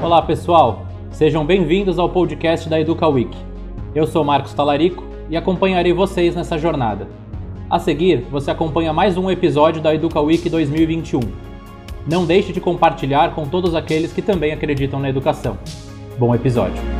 Olá pessoal, sejam bem-vindos ao podcast da Educa Week. Eu sou Marcos Talarico e acompanharei vocês nessa jornada. A seguir, você acompanha mais um episódio da Educa Week 2021. Não deixe de compartilhar com todos aqueles que também acreditam na educação. Bom episódio!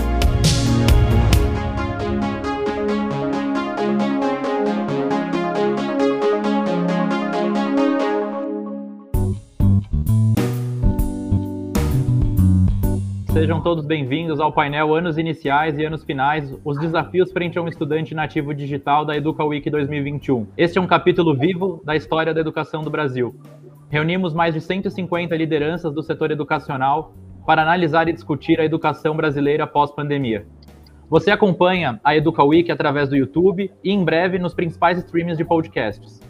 Sejam todos bem-vindos ao painel Anos Iniciais e Anos Finais, os desafios frente a um estudante nativo digital da Educa Week 2021. Este é um capítulo vivo da história da educação do Brasil. Reunimos mais de 150 lideranças do setor educacional para analisar e discutir a educação brasileira pós-pandemia. Você acompanha a Educa Week através do YouTube e em breve nos principais streams de podcasts.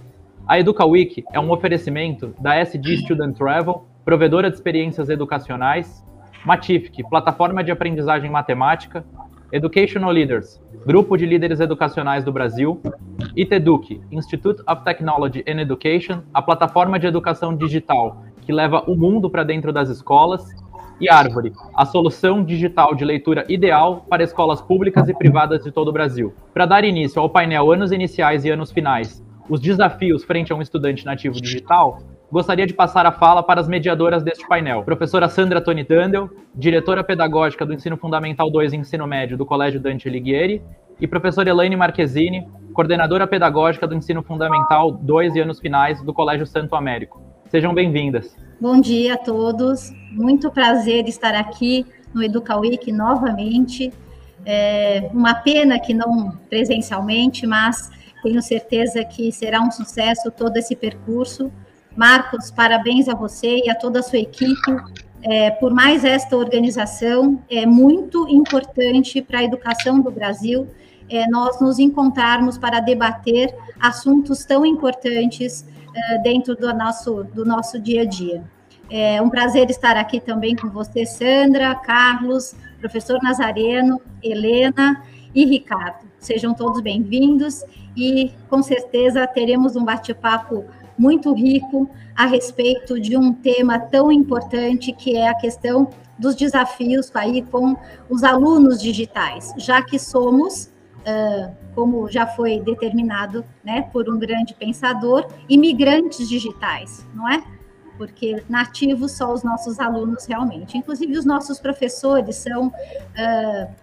A Educa Week é um oferecimento da SD Student Travel, provedora de experiências educacionais, Matific, plataforma de aprendizagem matemática, Educational Leaders, grupo de líderes educacionais do Brasil, ITEDUC, Institute of Technology and Education, a plataforma de educação digital que leva o mundo para dentro das escolas, e Árvore, a solução digital de leitura ideal para escolas públicas e privadas de todo o Brasil. Para dar início ao painel Anos Iniciais e Anos Finais, os desafios frente a um estudante nativo digital, gostaria de passar a fala para as mediadoras deste painel. Professora Sandra Toni Dandel, diretora pedagógica do Ensino Fundamental 2 e Ensino Médio do Colégio Dante Alighieri, e professora Elaine Marquezine, coordenadora pedagógica do Ensino Fundamental 2 e anos finais do Colégio Santo Américo. Sejam bem-vindas. Bom dia a todos. Muito prazer estar aqui no Educa Week novamente. É uma pena que não presencialmente, mas tenho certeza que será um sucesso todo esse percurso Marcos, parabéns a você e a toda a sua equipe é, por mais esta organização. É muito importante para a educação do Brasil é, nós nos encontrarmos para debater assuntos tão importantes é, dentro do nosso, do nosso dia a dia. É um prazer estar aqui também com você, Sandra, Carlos, professor Nazareno, Helena e Ricardo. Sejam todos bem-vindos e com certeza teremos um bate-papo muito rico a respeito de um tema tão importante que é a questão dos desafios aí com os alunos digitais, já que somos, como já foi determinado né, por um grande pensador, imigrantes digitais, não é? Porque nativos só os nossos alunos realmente. Inclusive, os nossos professores são uh,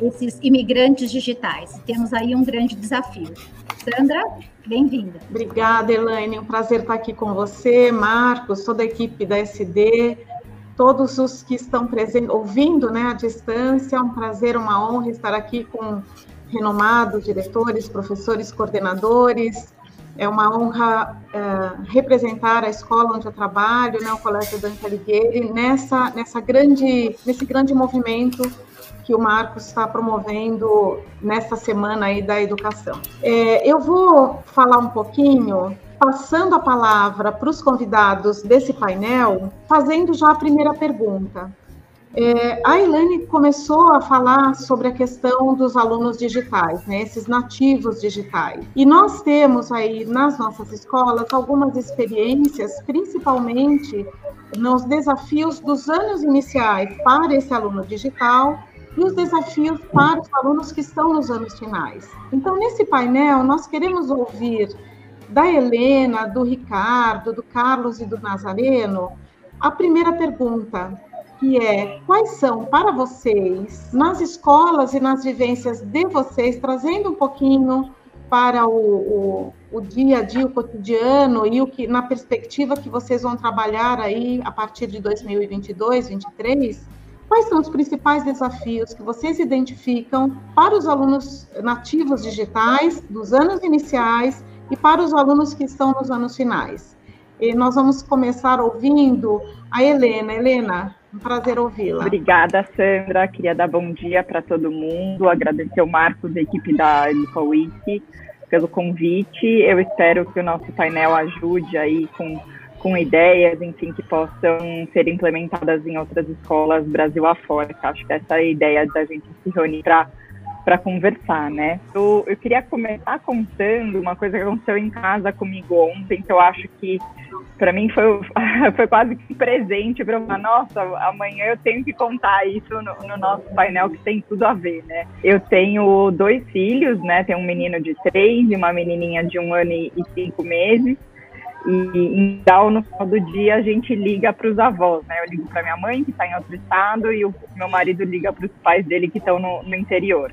esses imigrantes digitais. Temos aí um grande desafio. Sandra, bem-vinda. Obrigada, Elaine. Um prazer estar aqui com você, Marcos, toda a equipe da SD, todos os que estão presentes, ouvindo né, à distância. É um prazer, uma honra estar aqui com renomados diretores, professores, coordenadores. É uma honra uh, representar a escola onde eu trabalho, né, o Colégio Dante Alighieri, nessa, nessa grande, nesse grande movimento que o Marcos está promovendo nessa semana aí da educação. É, eu vou falar um pouquinho, passando a palavra para os convidados desse painel, fazendo já a primeira pergunta. É, a Elaine começou a falar sobre a questão dos alunos digitais, né, esses nativos digitais. E nós temos aí nas nossas escolas algumas experiências, principalmente nos desafios dos anos iniciais para esse aluno digital e os desafios para os alunos que estão nos anos finais. Então, nesse painel, nós queremos ouvir da Helena, do Ricardo, do Carlos e do Nazareno a primeira pergunta, que é: quais são para vocês, nas escolas e nas vivências de vocês, trazendo um pouquinho para o, o, o, dia a dia, o cotidiano e o que na perspectiva que vocês vão trabalhar aí a partir de 2022, 2023, Quais são os principais desafios que vocês identificam para os alunos nativos digitais dos anos iniciais e para os alunos que estão nos anos finais? E nós vamos começar ouvindo a Helena. Helena, um prazer ouvi-la. Obrigada, Sandra. Queria dar bom dia para todo mundo, agradecer o Marcos da equipe da InfoWiki pelo convite. Eu espero que o nosso painel ajude aí com com ideias, enfim, que possam ser implementadas em outras escolas Brasil afora. Acho que essa é a ideia da gente se reunir para para conversar, né? Eu, eu queria começar contando uma coisa que aconteceu em casa comigo ontem, que eu acho que para mim foi, foi quase que um presente para falar, nossa, amanhã eu tenho que contar isso no, no, nosso painel que tem tudo a ver, né? Eu tenho dois filhos, né? Tenho um menino de três e uma menininha de um ano e cinco meses. E então, no final do dia, a gente liga para os avós, né? Eu ligo para minha mãe, que está em outro estado, e o meu marido liga para os pais dele, que estão no, no interior.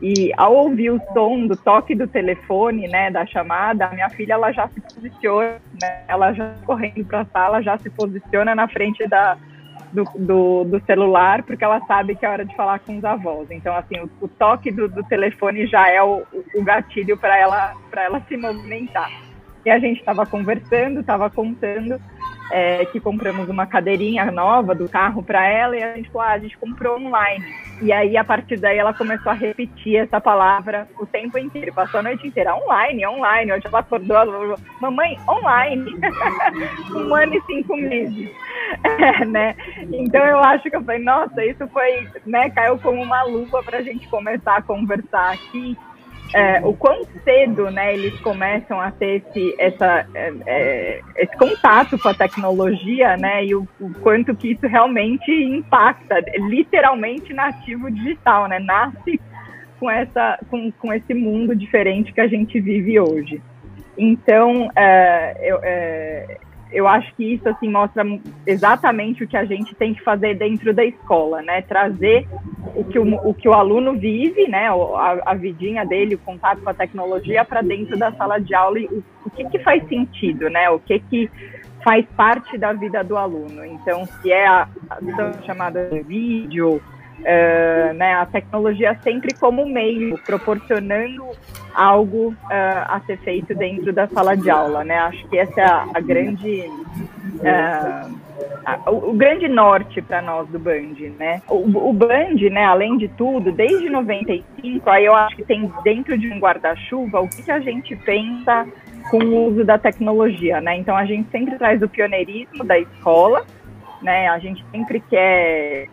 E ao ouvir o som do toque do telefone, né, da chamada, a minha filha ela já se posiciona, né, ela já correndo para a sala, já se posiciona na frente da, do, do, do, celular, porque ela sabe que é hora de falar com os avós. Então, assim, o, o toque do, do, telefone já é o, o gatilho para ela, ela se movimentar. E a gente estava conversando, estava contando é, que compramos uma cadeirinha nova do carro para ela e a gente falou, ah, a gente comprou online. E aí, a partir daí, ela começou a repetir essa palavra o tempo inteiro. Passou a noite inteira, online, online. Hoje ela acordou, ela falou, mamãe, online. um ano e cinco meses. É, né? Então, eu acho que eu falei, nossa, isso foi, né, caiu como uma luva para a gente começar a conversar aqui é, o quão cedo né, eles começam a ter esse, essa, é, é, esse contato com a tecnologia né, e o, o, quanto que isso realmente impacta, literalmente nativo digital, né, nasce com, essa, com, com esse mundo diferente que a gente vive hoje. Então, é, eu, é, eu acho que isso assim mostra exatamente o que a gente tem que fazer dentro da escola, né? Trazer o que o, o que o aluno vive, né? A, a vidinha dele, o contato com a tecnologia para dentro da sala de aula e o, o que, que faz sentido, né? O que que faz parte da vida do aluno. Então, se é a, a chamada de vídeo, Uh, né, a tecnologia sempre como meio, proporcionando algo uh, a ser feito dentro da sala de aula, né? Acho que essa é a, a grande uh, o, o, grande norte para nós do Band, né? O, o Band, né, além de tudo, desde 95, aí eu acho que tem dentro de um guarda-chuva o que, que a gente pensa com o uso da tecnologia, né? Então a gente sempre traz o pioneirismo da escola, né? A gente sempre quer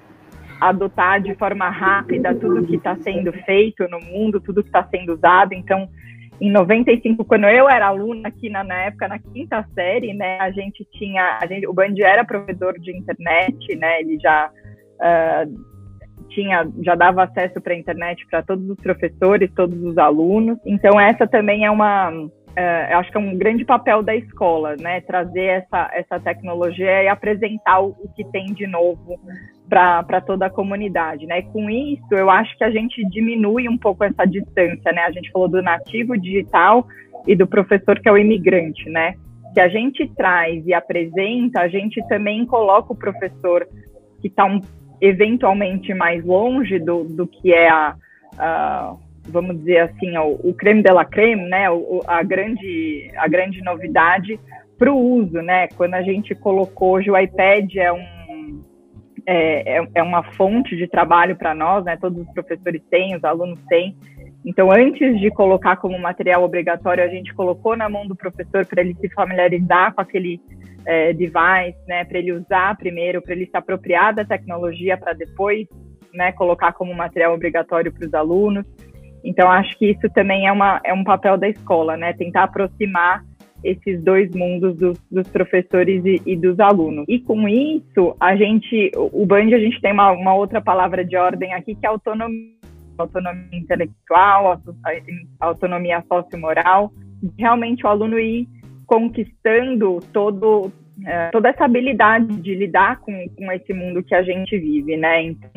adotar de forma rápida tudo que está sendo feito no mundo, tudo que está sendo usado. Então, em 95, quando eu era aluna aqui na, na, época, na quinta série, né, a gente tinha, a gente, o Band era provedor de internet, né, ele já uh, tinha, já dava acesso para a internet para todos os professores, todos os alunos. Então essa também é uma, eu acho que é um grande papel da escola, né, trazer essa, essa tecnologia e apresentar o, o que tem de novo para toda a comunidade, né? Com isso, eu acho que a gente diminui um pouco essa distância, né? A gente falou do nativo digital e do professor que é o imigrante, né? Que a gente traz e apresenta, a gente também coloca o professor que está um, eventualmente mais longe do, do que é a, a vamos dizer assim, o, o creme de la creme, né? O, a grande a grande novidade para o uso, né? Quando a gente colocou hoje o iPad é um é, é, é uma fonte de trabalho para nós, né? Todos os professores têm, os alunos têm. Então, antes de colocar como material obrigatório, a gente colocou na mão do professor para ele se familiarizar com aquele é, device, né? Para ele usar primeiro, para ele se apropriar da tecnologia, para depois, né? Colocar como material obrigatório para os alunos. Então, acho que isso também é, uma, é um papel da escola, né? Tentar aproximar esses dois mundos dos, dos professores e, e, dos alunos. E com isso, a gente, o Band, a gente tem uma, uma outra palavra de ordem aqui que é autonomia, autonomia intelectual, autonomia sociomoral, realmente o aluno ir conquistando todo é, toda essa habilidade de lidar com, com esse mundo que a gente vive, né? Então,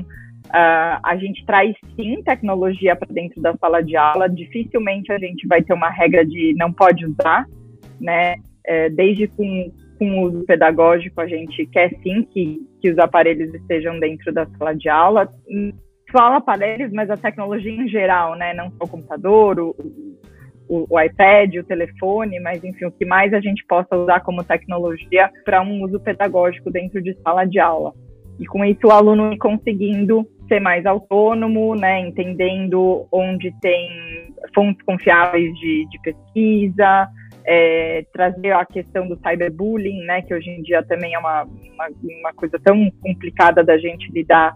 Uh, a gente traz sim tecnologia para dentro da sala de aula. Dificilmente a gente vai ter uma regra de não pode usar, né? É, desde com, com uso pedagógico, a gente quer sim que, que os aparelhos estejam dentro da sala de aula. Fala aparelhos, mas a tecnologia em geral, né? Não só o computador, o, o, o, iPad, o telefone, mas enfim, o que mais a gente possa usar como tecnologia para um uso pedagógico dentro de sala de aula. E com isso o aluno conseguindo ser mais autônomo, né, entendendo onde tem fontes confiáveis de, de pesquisa, é, trazer a questão do cyberbullying, né, que hoje em dia também é uma, uma, uma, coisa tão complicada da gente lidar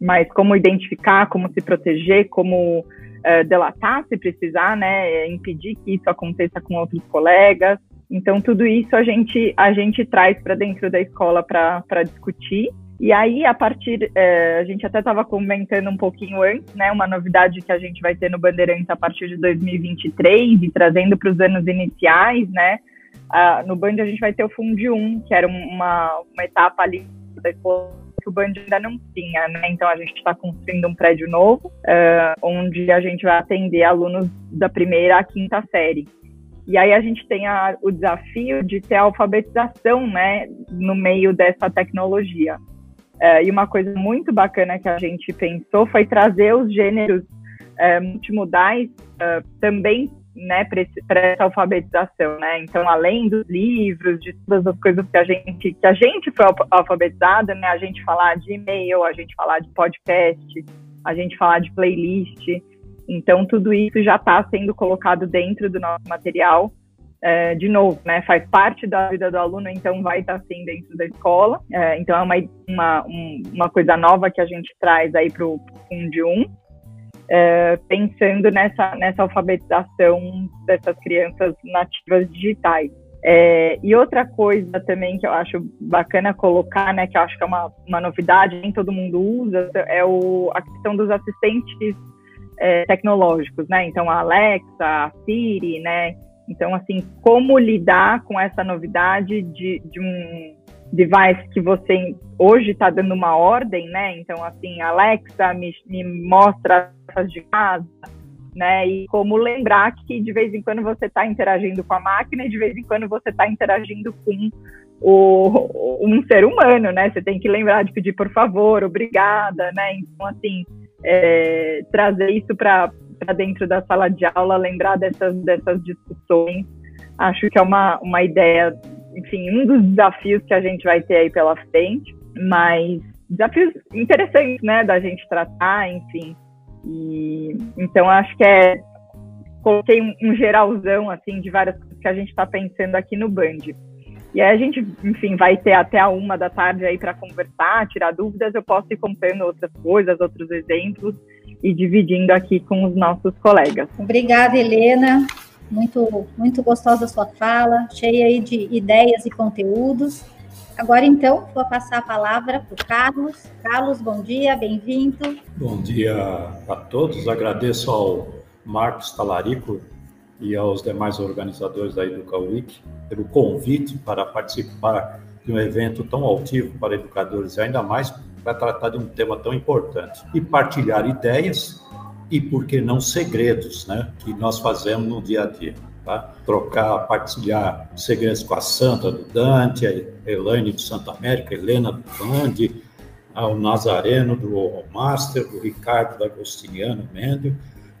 mas como identificar, como se proteger, como uh, delatar se precisar, né, impedir que isso aconteça com outros colegas. Então tudo isso a gente a gente traz para dentro da escola para discutir. E aí, a partir, é, a gente até estava comentando um pouquinho antes, né, uma novidade que a gente vai ter no Bandeirantes a partir de 2023 e trazendo para os anos iniciais, né, no Band a gente vai ter o Fund 1, que era uma, uma etapa ali que o Band ainda não tinha, né? Então a gente está construindo um prédio novo, uh, onde a gente vai atender alunos da primeira à quinta série. E aí a gente tem a, o desafio de ter a alfabetização, né, no meio dessa tecnologia. Uh, e uma coisa muito bacana que a gente pensou foi trazer os gêneros uh, multimodais também né, para essa alfabetização, né? Então, além dos livros, de todas as coisas que a gente que a gente foi alfabetizada, né? A gente falar de e-mail, a gente falar de podcast, a gente falar de playlist. Então, tudo isso já está sendo colocado dentro do nosso material. É, de novo, né, faz parte da vida do aluno, então vai estar tá assim dentro da escola. É, então é uma, uma, uma coisa nova que a gente traz aí para o Fund 1 é, pensando nessa, nessa alfabetização dessas crianças nativas digitais. É, e outra coisa também que eu acho bacana colocar, né, que eu acho que é uma, uma novidade, nem todo mundo usa, é o, a questão dos assistentes é, tecnológicos, né? Então, a Alexa, a Siri, né? Então, assim, como lidar com essa novidade de, de um device que você hoje está dando uma ordem, né? Então, assim, Alexa, me, me mostra as de casa, né? E como lembrar que de vez em quando você está interagindo com a máquina e de vez em quando você está interagindo com o, um ser humano, né? Você tem que lembrar de pedir por favor, obrigada, né? Então, assim, é, trazer isso para dentro da sala de aula, lembrar dessas, dessas discussões, acho que é uma, uma ideia enfim, um dos desafios que a gente vai ter aí pela frente, mas desafios interessantes, né, da gente tratar, enfim. E então acho que é coloquei um geralzão assim de várias coisas que a gente está pensando aqui no Band. E aí a gente, enfim, vai ter até a uma da tarde aí para conversar, tirar dúvidas. Eu posso ir contando outras coisas, outros exemplos e dividindo aqui com os nossos colegas. Obrigada, Helena. Muito, muito gostosa a sua fala, cheia aí de ideias e conteúdos. Agora, então, vou passar a palavra para o Carlos. Carlos, bom dia, bem-vindo. Bom dia a todos. Agradeço ao Marcos Talarico e aos demais organizadores da Educa Week pelo convite para participar de um evento tão altivo para educadores, e ainda mais para tratar de um tema tão importante e partilhar ideias e, por que não, segredos, né, que nós fazemos no dia a dia. Tá? Trocar, partilhar segredos com a Santa do Dante, a Elaine do Santa América, a Helena do Bande, o Nazareno do Master, o Ricardo da Agostiniano Mendel,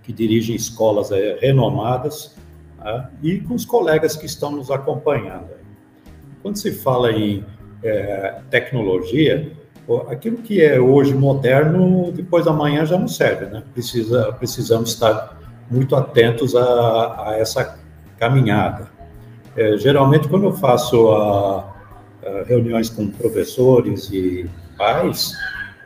que dirigem escolas é, renomadas, tá? e com os colegas que estão nos acompanhando. Quando se fala em é, tecnologia, aquilo que é hoje moderno, depois da manhã já não serve, né? Precisa, precisamos estar muito atentos a, a essa caminhada. É, geralmente, quando eu faço a, a reuniões com professores e pais,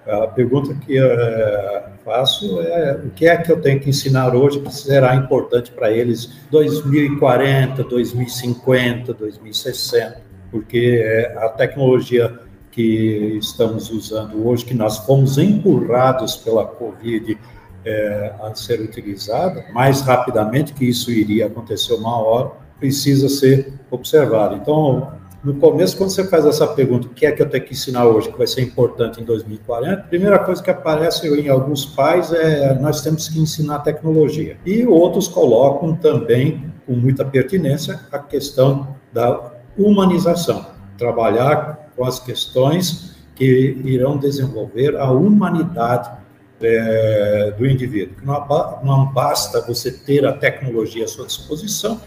a pergunta que é, faço é o que é que eu tenho que ensinar hoje que será importante para eles 2040, 2050, 2060, porque é, a tecnologia que estamos usando hoje, que nós fomos empurrados pela Covid é, a ser utilizada, mais rapidamente que isso iria acontecer uma hora, precisa ser observado. Então, no começo, quando você faz essa pergunta, o que é que eu tenho que ensinar hoje, que vai ser importante em 2040, a primeira coisa que aparece em alguns pais é nós temos que ensinar tecnologia. E outros colocam também, com muita pertinência, a questão da humanização. Trabalhar com as questões que irão desenvolver a humanidade é, do indivíduo. Não, não basta você ter a tecnologia à sua disposição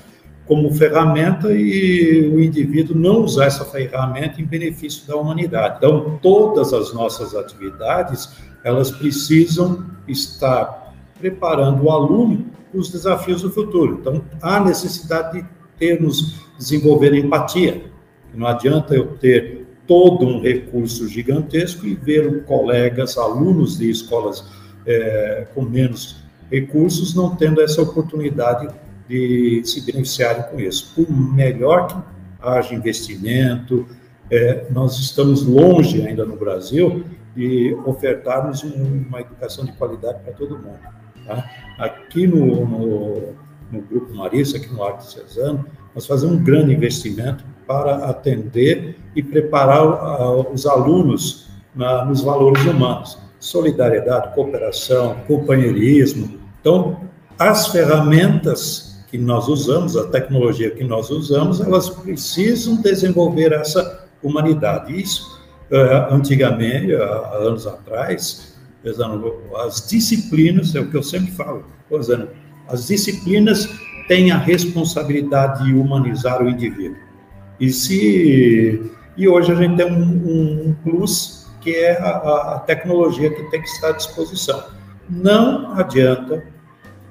como ferramenta e o indivíduo não usar essa ferramenta em benefício da humanidade. Então, todas as nossas atividades, elas precisam estar preparando o aluno para os desafios do futuro. Então, há necessidade de termos, desenvolver empatia. Não adianta eu ter todo um recurso gigantesco e ver colegas, alunos de escolas é, com menos recursos não tendo essa oportunidade de se beneficiarem com isso. Por melhor que haja investimento, é, nós estamos longe ainda no Brasil de ofertarmos uma educação de qualidade para todo mundo. Tá? Aqui no, no, no, Grupo Marista, aqui no Arte Cesano, nós fazemos um grande investimento para atender e preparar uh, os alunos na, nos valores humanos. Solidariedade, cooperação, companheirismo. Então, as ferramentas que nós usamos, a tecnologia que nós usamos, elas precisam desenvolver essa humanidade. Isso, uh, antigamente, há anos atrás, as disciplinas, é o que eu sempre falo, Rosana, as disciplinas têm a responsabilidade de humanizar o indivíduo. E se e hoje a gente tem um, um plus que é a, a, tecnologia que tem que estar à disposição. Não adianta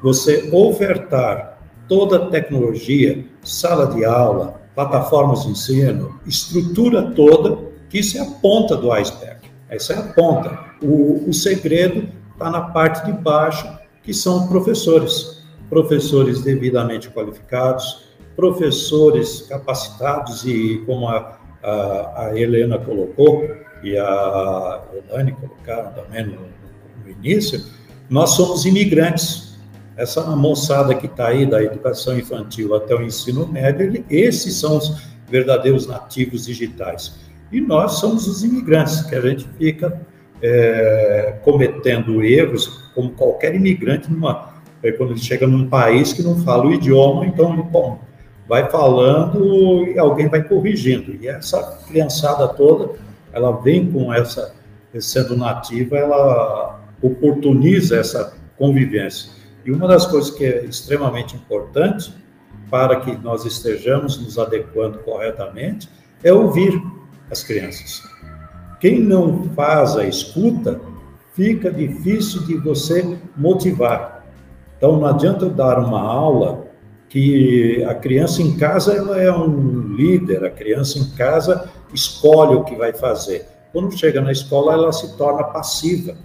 você ofertar toda tecnologia, sala de aula, plataformas de ensino, estrutura toda, que isso é a ponta do iceberg. Essa é a ponta. O, o segredo está na parte de baixo, que são professores. Professores devidamente qualificados, professores capacitados e, como a, a, a Helena colocou e a Dani colocaram também no, no início, nós somos imigrantes. Essa moçada que está aí da educação infantil até o ensino médio, esses são os verdadeiros nativos digitais. E nós somos os imigrantes, que a gente fica é, cometendo erros, como qualquer imigrante, numa, é, quando ele chega num país que não fala o idioma, então bom, vai falando e alguém vai corrigindo. E essa criançada toda, ela vem com essa, sendo nativa, ela oportuniza essa convivência. E uma das coisas que é extremamente importante para que nós estejamos nos adequando corretamente é ouvir as crianças. Quem não faz a escuta, fica difícil de você motivar. Então, não adianta eu dar uma aula que a criança em casa ela é um líder, a criança em casa escolhe o que vai fazer. Quando chega na escola, ela se torna passiva.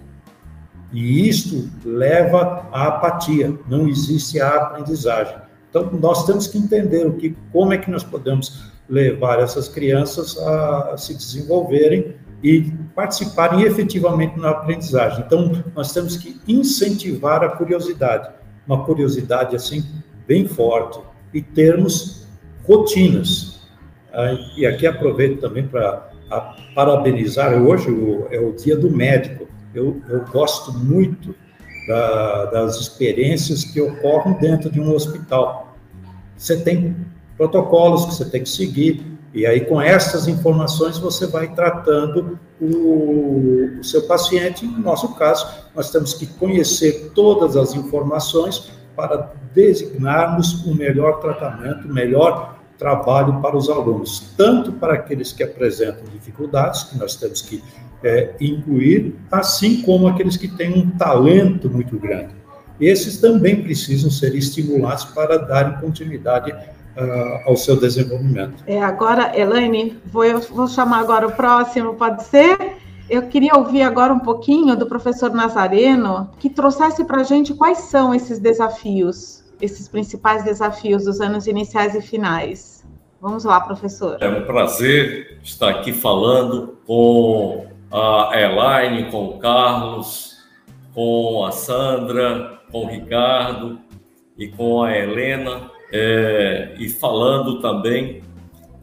E isto leva à apatia, não existe a aprendizagem. Então, nós temos que entender o que, como é que nós podemos levar essas crianças a se desenvolverem e participarem efetivamente na aprendizagem. Então, nós temos que incentivar a curiosidade, uma curiosidade assim bem forte e termos rotinas. Ah, e aqui aproveito também para parabenizar, hoje é o dia do médico. Eu, eu gosto muito da, das experiências que ocorrem dentro de um hospital. Você tem protocolos que você tem que seguir, e aí com essas informações você vai tratando o, o seu paciente. No nosso caso, nós temos que conhecer todas as informações para designarmos o melhor tratamento, o melhor trabalho para os alunos, tanto para aqueles que apresentam dificuldades, que nós temos que é, incluir, assim como aqueles que têm um talento muito grande. Esses também precisam ser estimulados para darem continuidade uh, ao seu desenvolvimento. É, agora, Elaine, vou, vou chamar agora o próximo, pode ser? Eu queria ouvir agora um pouquinho do professor Nazareno, que trouxesse para a gente quais são esses desafios, esses principais desafios dos anos iniciais e finais. Vamos lá, professor. É um prazer estar aqui falando com a Elaine, com o Carlos, com a Sandra, com o Ricardo e com a Helena, é, e falando também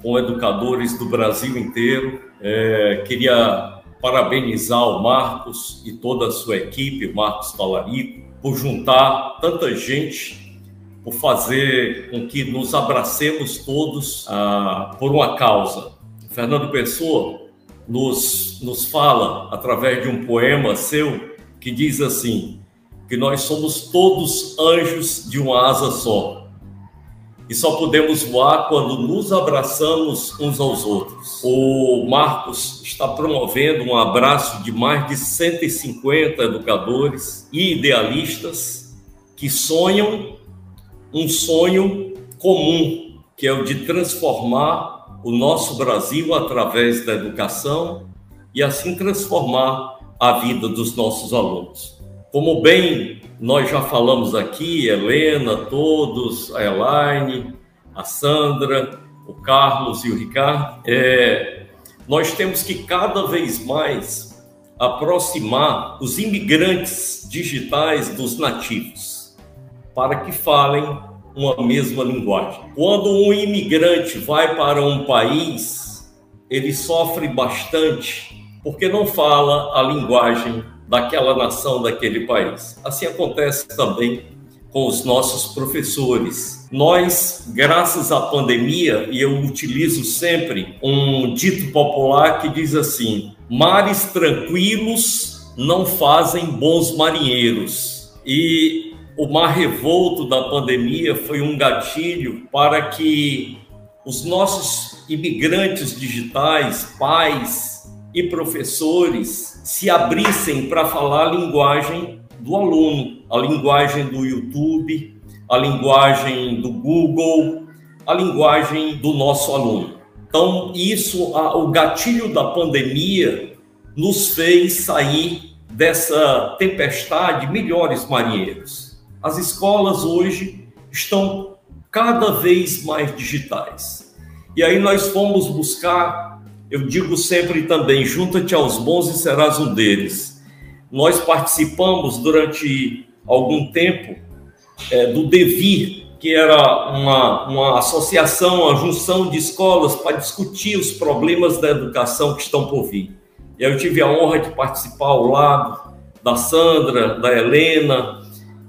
com educadores do Brasil inteiro. É, queria parabenizar o Marcos e toda a sua equipe, o Marcos Talarico, por juntar tanta gente, por fazer com que nos abracemos todos ah, por uma causa. Fernando Pessoa nos, nos fala, através de um poema seu, que diz assim: que nós somos todos anjos de uma asa só e só podemos voar quando nos abraçamos uns aos outros. O Marcos está promovendo um abraço de mais de 150 educadores e idealistas que sonham um sonho comum, que é o de transformar o nosso Brasil através da educação e assim transformar a vida dos nossos alunos. Como bem nós já falamos aqui, Helena, todos, a Elaine, a Sandra, o Carlos e o Ricardo, é, nós temos que cada vez mais aproximar os imigrantes digitais dos nativos, para que falem uma mesma linguagem. Quando um imigrante vai para um país, ele sofre bastante porque não fala a linguagem daquela nação, daquele país. Assim acontece também com os nossos professores. Nós, graças à pandemia, e eu utilizo sempre um dito popular que diz assim: mares tranquilos não fazem bons marinheiros. E o mar revolto da pandemia foi um gatilho para que os nossos imigrantes digitais, pais e professores se abrissem para falar a linguagem do aluno, a linguagem do YouTube, a linguagem do Google, a linguagem do nosso aluno. Então, isso, o gatilho da pandemia nos fez sair dessa tempestade melhores marinheiros. As escolas hoje estão cada vez mais digitais. E aí nós fomos buscar, eu digo sempre também, junta-te aos bons e serás um deles. Nós participamos durante algum tempo é, do Devir, que era uma, uma associação, uma junção de escolas para discutir os problemas da educação que estão por vir. E eu tive a honra de participar ao lado da Sandra, da Helena,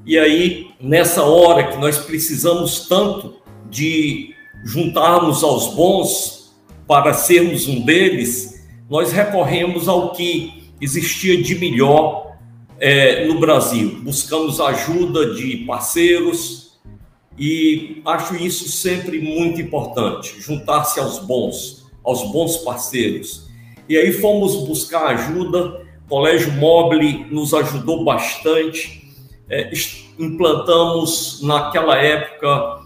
e aí, nessa hora que nós precisamos tanto de juntarmos aos bons para sermos um deles, nós recorremos ao que existia de melhor é, no Brasil. Buscamos ajuda de parceiros, e acho isso sempre muito importante, juntar-se aos bons, aos bons parceiros. E aí fomos buscar ajuda, o Colégio Mobile nos ajudou bastante, é, implantamos naquela época,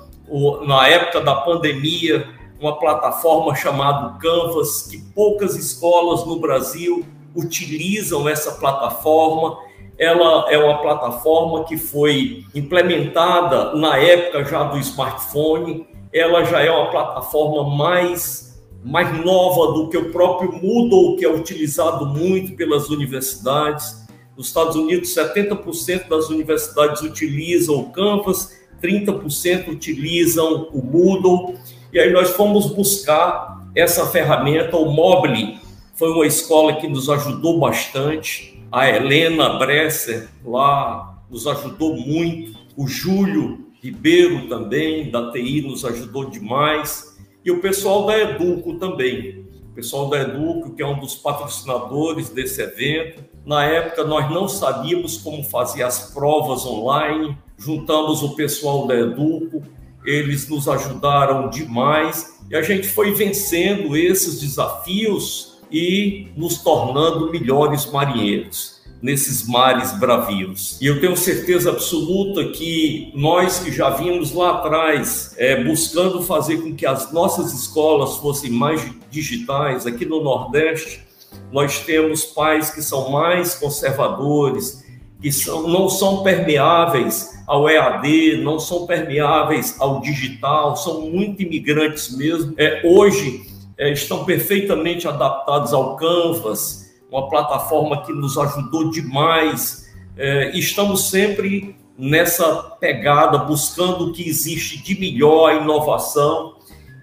na época da pandemia, uma plataforma chamada Canvas, que poucas escolas no Brasil utilizam essa plataforma ela é uma plataforma que foi implementada na época já do smartphone, ela já é uma plataforma mais mais nova do que o próprio Moodle, que é utilizado muito pelas universidades. Nos Estados Unidos, 70% das universidades utilizam o Canvas, 30% utilizam o Moodle. E aí nós fomos buscar essa ferramenta, o Mobile foi uma escola que nos ajudou bastante a Helena Bresser lá nos ajudou muito, o Júlio Ribeiro também, da TI, nos ajudou demais, e o pessoal da Educo também. O pessoal da Educo, que é um dos patrocinadores desse evento. Na época, nós não sabíamos como fazer as provas online, juntamos o pessoal da Educo, eles nos ajudaram demais e a gente foi vencendo esses desafios e nos tornando melhores marinheiros nesses mares bravios. E eu tenho certeza absoluta que nós que já vimos lá atrás é, buscando fazer com que as nossas escolas fossem mais digitais aqui no Nordeste, nós temos pais que são mais conservadores, que são, não são permeáveis ao EAD, não são permeáveis ao digital, são muito imigrantes mesmo. É, hoje, é, estão perfeitamente adaptados ao Canvas, uma plataforma que nos ajudou demais. É, estamos sempre nessa pegada, buscando o que existe de melhor, inovação.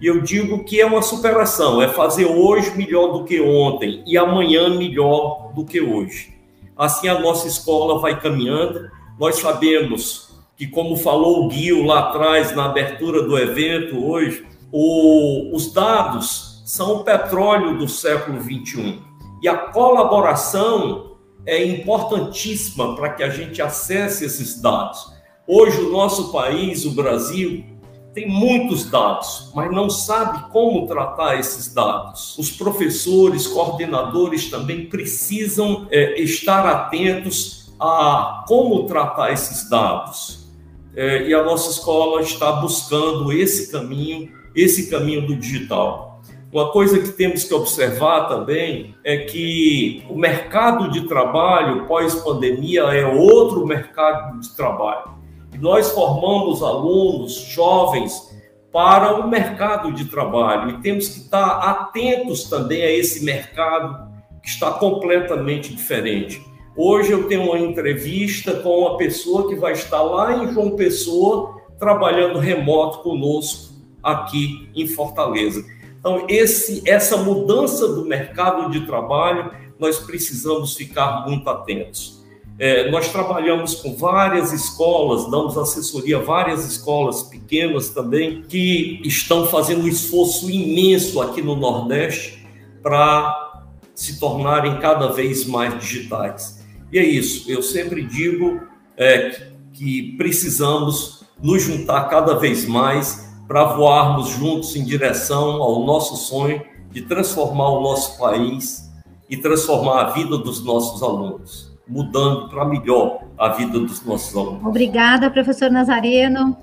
E eu digo que é uma superação, é fazer hoje melhor do que ontem e amanhã melhor do que hoje. Assim a nossa escola vai caminhando. Nós sabemos que, como falou o Guil lá atrás, na abertura do evento hoje, o, os dados são o petróleo do século 21. E a colaboração é importantíssima para que a gente acesse esses dados. Hoje, o nosso país, o Brasil, tem muitos dados, mas não sabe como tratar esses dados. Os professores, coordenadores também precisam é, estar atentos a como tratar esses dados. É, e a nossa escola está buscando esse caminho esse caminho do digital. Uma coisa que temos que observar também é que o mercado de trabalho pós-pandemia é outro mercado de trabalho. Nós formamos alunos jovens para o mercado de trabalho e temos que estar atentos também a esse mercado que está completamente diferente. Hoje eu tenho uma entrevista com uma pessoa que vai estar lá em João Pessoa trabalhando remoto conosco aqui em Fortaleza. Então, esse, essa mudança do mercado de trabalho, nós precisamos ficar muito atentos. É, nós trabalhamos com várias escolas, damos assessoria a várias escolas pequenas também, que estão fazendo um esforço imenso aqui no Nordeste para se tornarem cada vez mais digitais. E é isso, eu sempre digo é, que precisamos nos juntar cada vez mais para voarmos juntos em direção ao nosso sonho de transformar o nosso país e transformar a vida dos nossos alunos mudando para melhor a vida dos nossos alunos. Obrigada, professor Nazareno.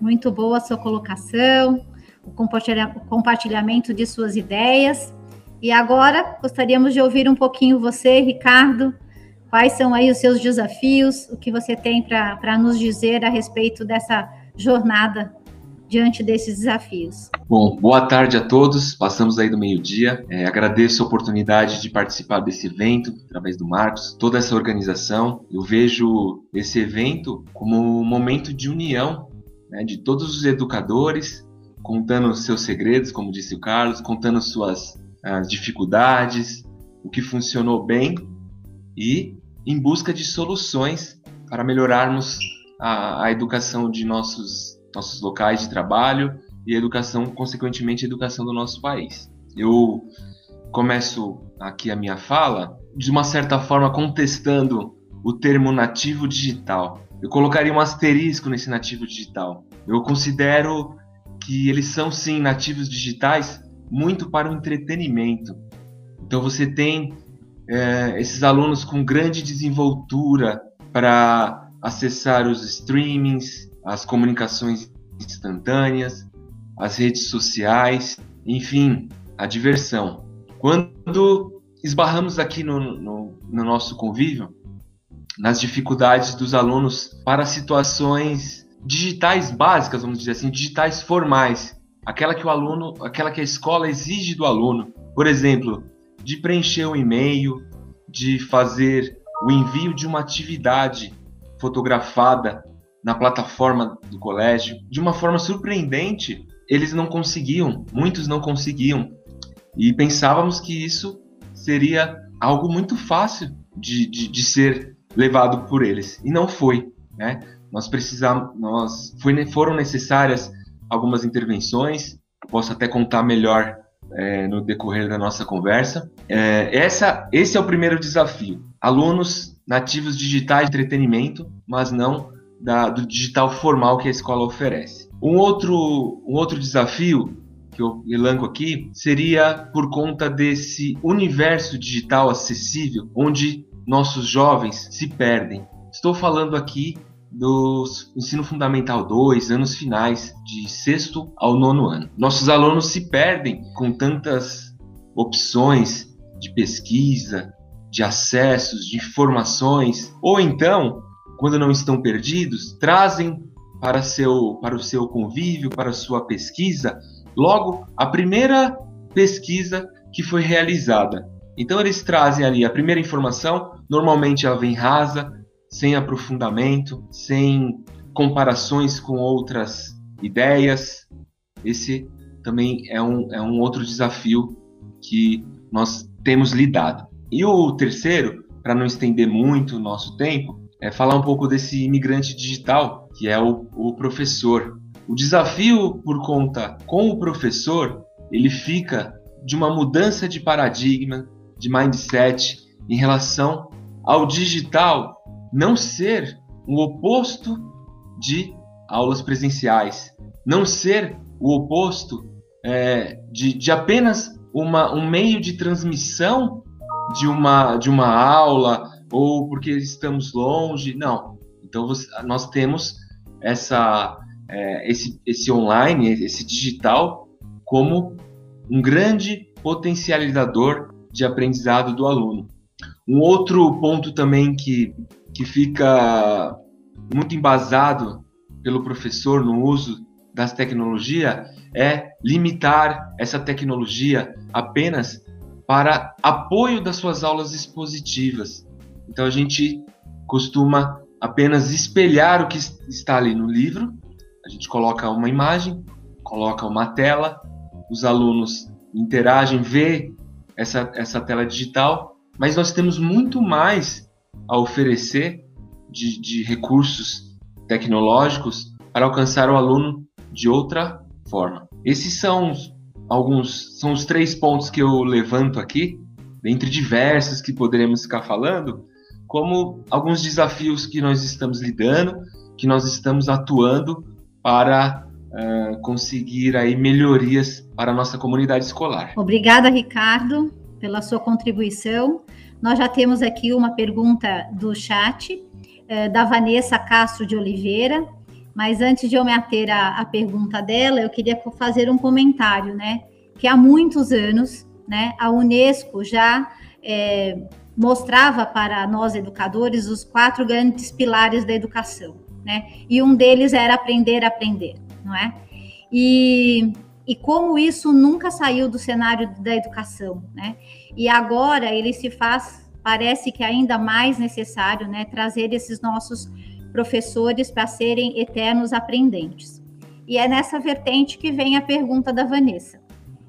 Muito boa a sua colocação, o compartilhamento de suas ideias. E agora gostaríamos de ouvir um pouquinho você, Ricardo. Quais são aí os seus desafios? O que você tem para nos dizer a respeito dessa jornada diante desses desafios? Bom, boa tarde a todos. Passamos aí do meio-dia. É, agradeço a oportunidade de participar desse evento através do Marcos, toda essa organização. Eu vejo esse evento como um momento de união né, de todos os educadores, contando seus segredos, como disse o Carlos, contando suas dificuldades, o que funcionou bem e em busca de soluções para melhorarmos a, a educação de nossos nossos locais de trabalho e educação, consequentemente, a educação do nosso país. Eu começo aqui a minha fala de uma certa forma contestando o termo nativo digital. Eu colocaria um asterisco nesse nativo digital. Eu considero que eles são sim nativos digitais muito para o entretenimento. Então você tem é, esses alunos com grande desenvoltura para acessar os streamings, as comunicações instantâneas, as redes sociais, enfim, a diversão. Quando esbarramos aqui no, no, no nosso convívio, nas dificuldades dos alunos para situações digitais básicas, vamos dizer assim, digitais formais, aquela que o aluno, aquela que a escola exige do aluno, por exemplo, de preencher um e-mail, de fazer o envio de uma atividade fotografada na plataforma do colégio. De uma forma surpreendente, eles não conseguiam, muitos não conseguiam. E pensávamos que isso seria algo muito fácil de, de, de ser levado por eles. E não foi. Né? Nós precisamos, nós, foi, foram necessárias algumas intervenções, posso até contar melhor é, no decorrer da nossa conversa. É, essa, esse é o primeiro desafio. Alunos nativos digitais de entretenimento, mas não da, do digital formal que a escola oferece. Um outro, um outro desafio que eu elenco aqui seria por conta desse universo digital acessível onde nossos jovens se perdem. Estou falando aqui do ensino fundamental 2, anos finais, de sexto ao nono ano. Nossos alunos se perdem com tantas opções de pesquisa, de acessos, de informações, ou então quando não estão perdidos, trazem para, seu, para o seu convívio, para a sua pesquisa, logo a primeira pesquisa que foi realizada. Então eles trazem ali a primeira informação, normalmente ela vem rasa, sem aprofundamento, sem comparações com outras ideias. Esse também é um, é um outro desafio que nós temos lidado. E o terceiro, para não estender muito o nosso tempo, é falar um pouco desse imigrante digital, que é o, o professor. O desafio por conta com o professor, ele fica de uma mudança de paradigma, de mindset em relação ao digital não ser o oposto de aulas presenciais, não ser o oposto é, de, de apenas uma, um meio de transmissão de uma, de uma aula ou porque estamos longe. Não. Então você, nós temos essa, é, esse, esse online, esse digital, como um grande potencializador de aprendizado do aluno. Um outro ponto também que, que fica muito embasado pelo professor no uso das tecnologias é limitar essa tecnologia apenas para apoio das suas aulas expositivas. Então a gente costuma apenas espelhar o que está ali no livro. A gente coloca uma imagem, coloca uma tela, os alunos interagem, vê essa, essa tela digital, mas nós temos muito mais a oferecer de, de recursos tecnológicos para alcançar o aluno de outra forma. Esses são alguns, são os três pontos que eu levanto aqui, dentre diversos que poderemos ficar falando, como alguns desafios que nós estamos lidando, que nós estamos atuando para uh, conseguir aí melhorias para a nossa comunidade escolar. Obrigada, Ricardo, pela sua contribuição. Nós já temos aqui uma pergunta do chat, uh, da Vanessa Castro de Oliveira, mas antes de eu me ater à, à pergunta dela, eu queria fazer um comentário, né? Que há muitos anos, né, a Unesco já é, mostrava para nós educadores os quatro grandes pilares da educação, né? E um deles era aprender a aprender, não é? E, e como isso nunca saiu do cenário da educação, né? E agora ele se faz, parece que ainda mais necessário, né? Trazer esses nossos professores para serem eternos aprendentes. E é nessa vertente que vem a pergunta da Vanessa.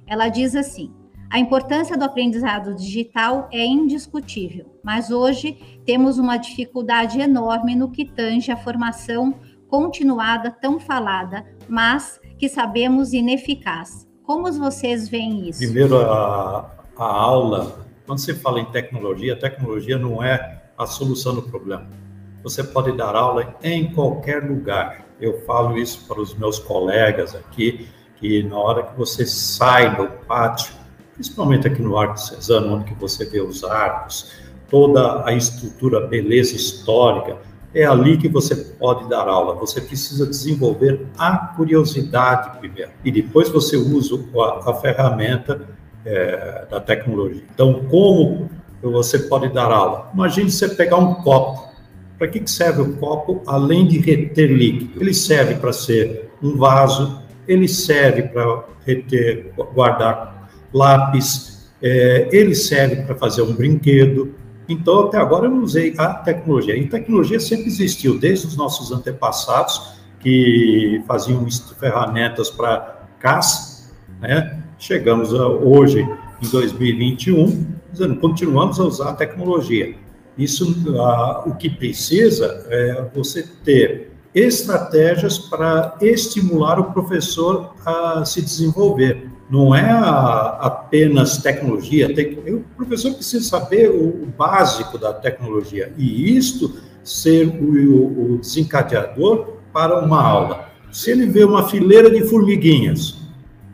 Ela diz assim: a importância do aprendizado digital é indiscutível, mas hoje temos uma dificuldade enorme no que tange a formação continuada tão falada, mas que sabemos ineficaz. Como vocês veem isso? Primeiro, a, a aula, quando você fala em tecnologia, tecnologia não é a solução do problema. Você pode dar aula em qualquer lugar. Eu falo isso para os meus colegas aqui, que na hora que você sai do pátio, principalmente aqui no Arco Cesano, onde que você vê os arcos, toda a estrutura, beleza histórica, é ali que você pode dar aula. Você precisa desenvolver a curiosidade primeiro, e depois você usa a, a ferramenta é, da tecnologia. Então, como você pode dar aula? Imagine você pegar um copo. Para que serve o copo além de reter líquido? Ele serve para ser um vaso, ele serve para reter, guardar lápis, é, ele serve para fazer um brinquedo. Então, até agora eu usei a tecnologia. E tecnologia sempre existiu, desde os nossos antepassados, que faziam ferramentas para caça, né? Chegamos a, hoje, em 2021, dizendo, continuamos a usar a tecnologia. Isso, a, o que precisa é você ter estratégias para estimular o professor a se desenvolver não é a, apenas tecnologia, o professor precisa saber o, o, básico da tecnologia e isto ser o, o, desencadeador para uma aula. Se ele vê uma fileira de formiguinhas,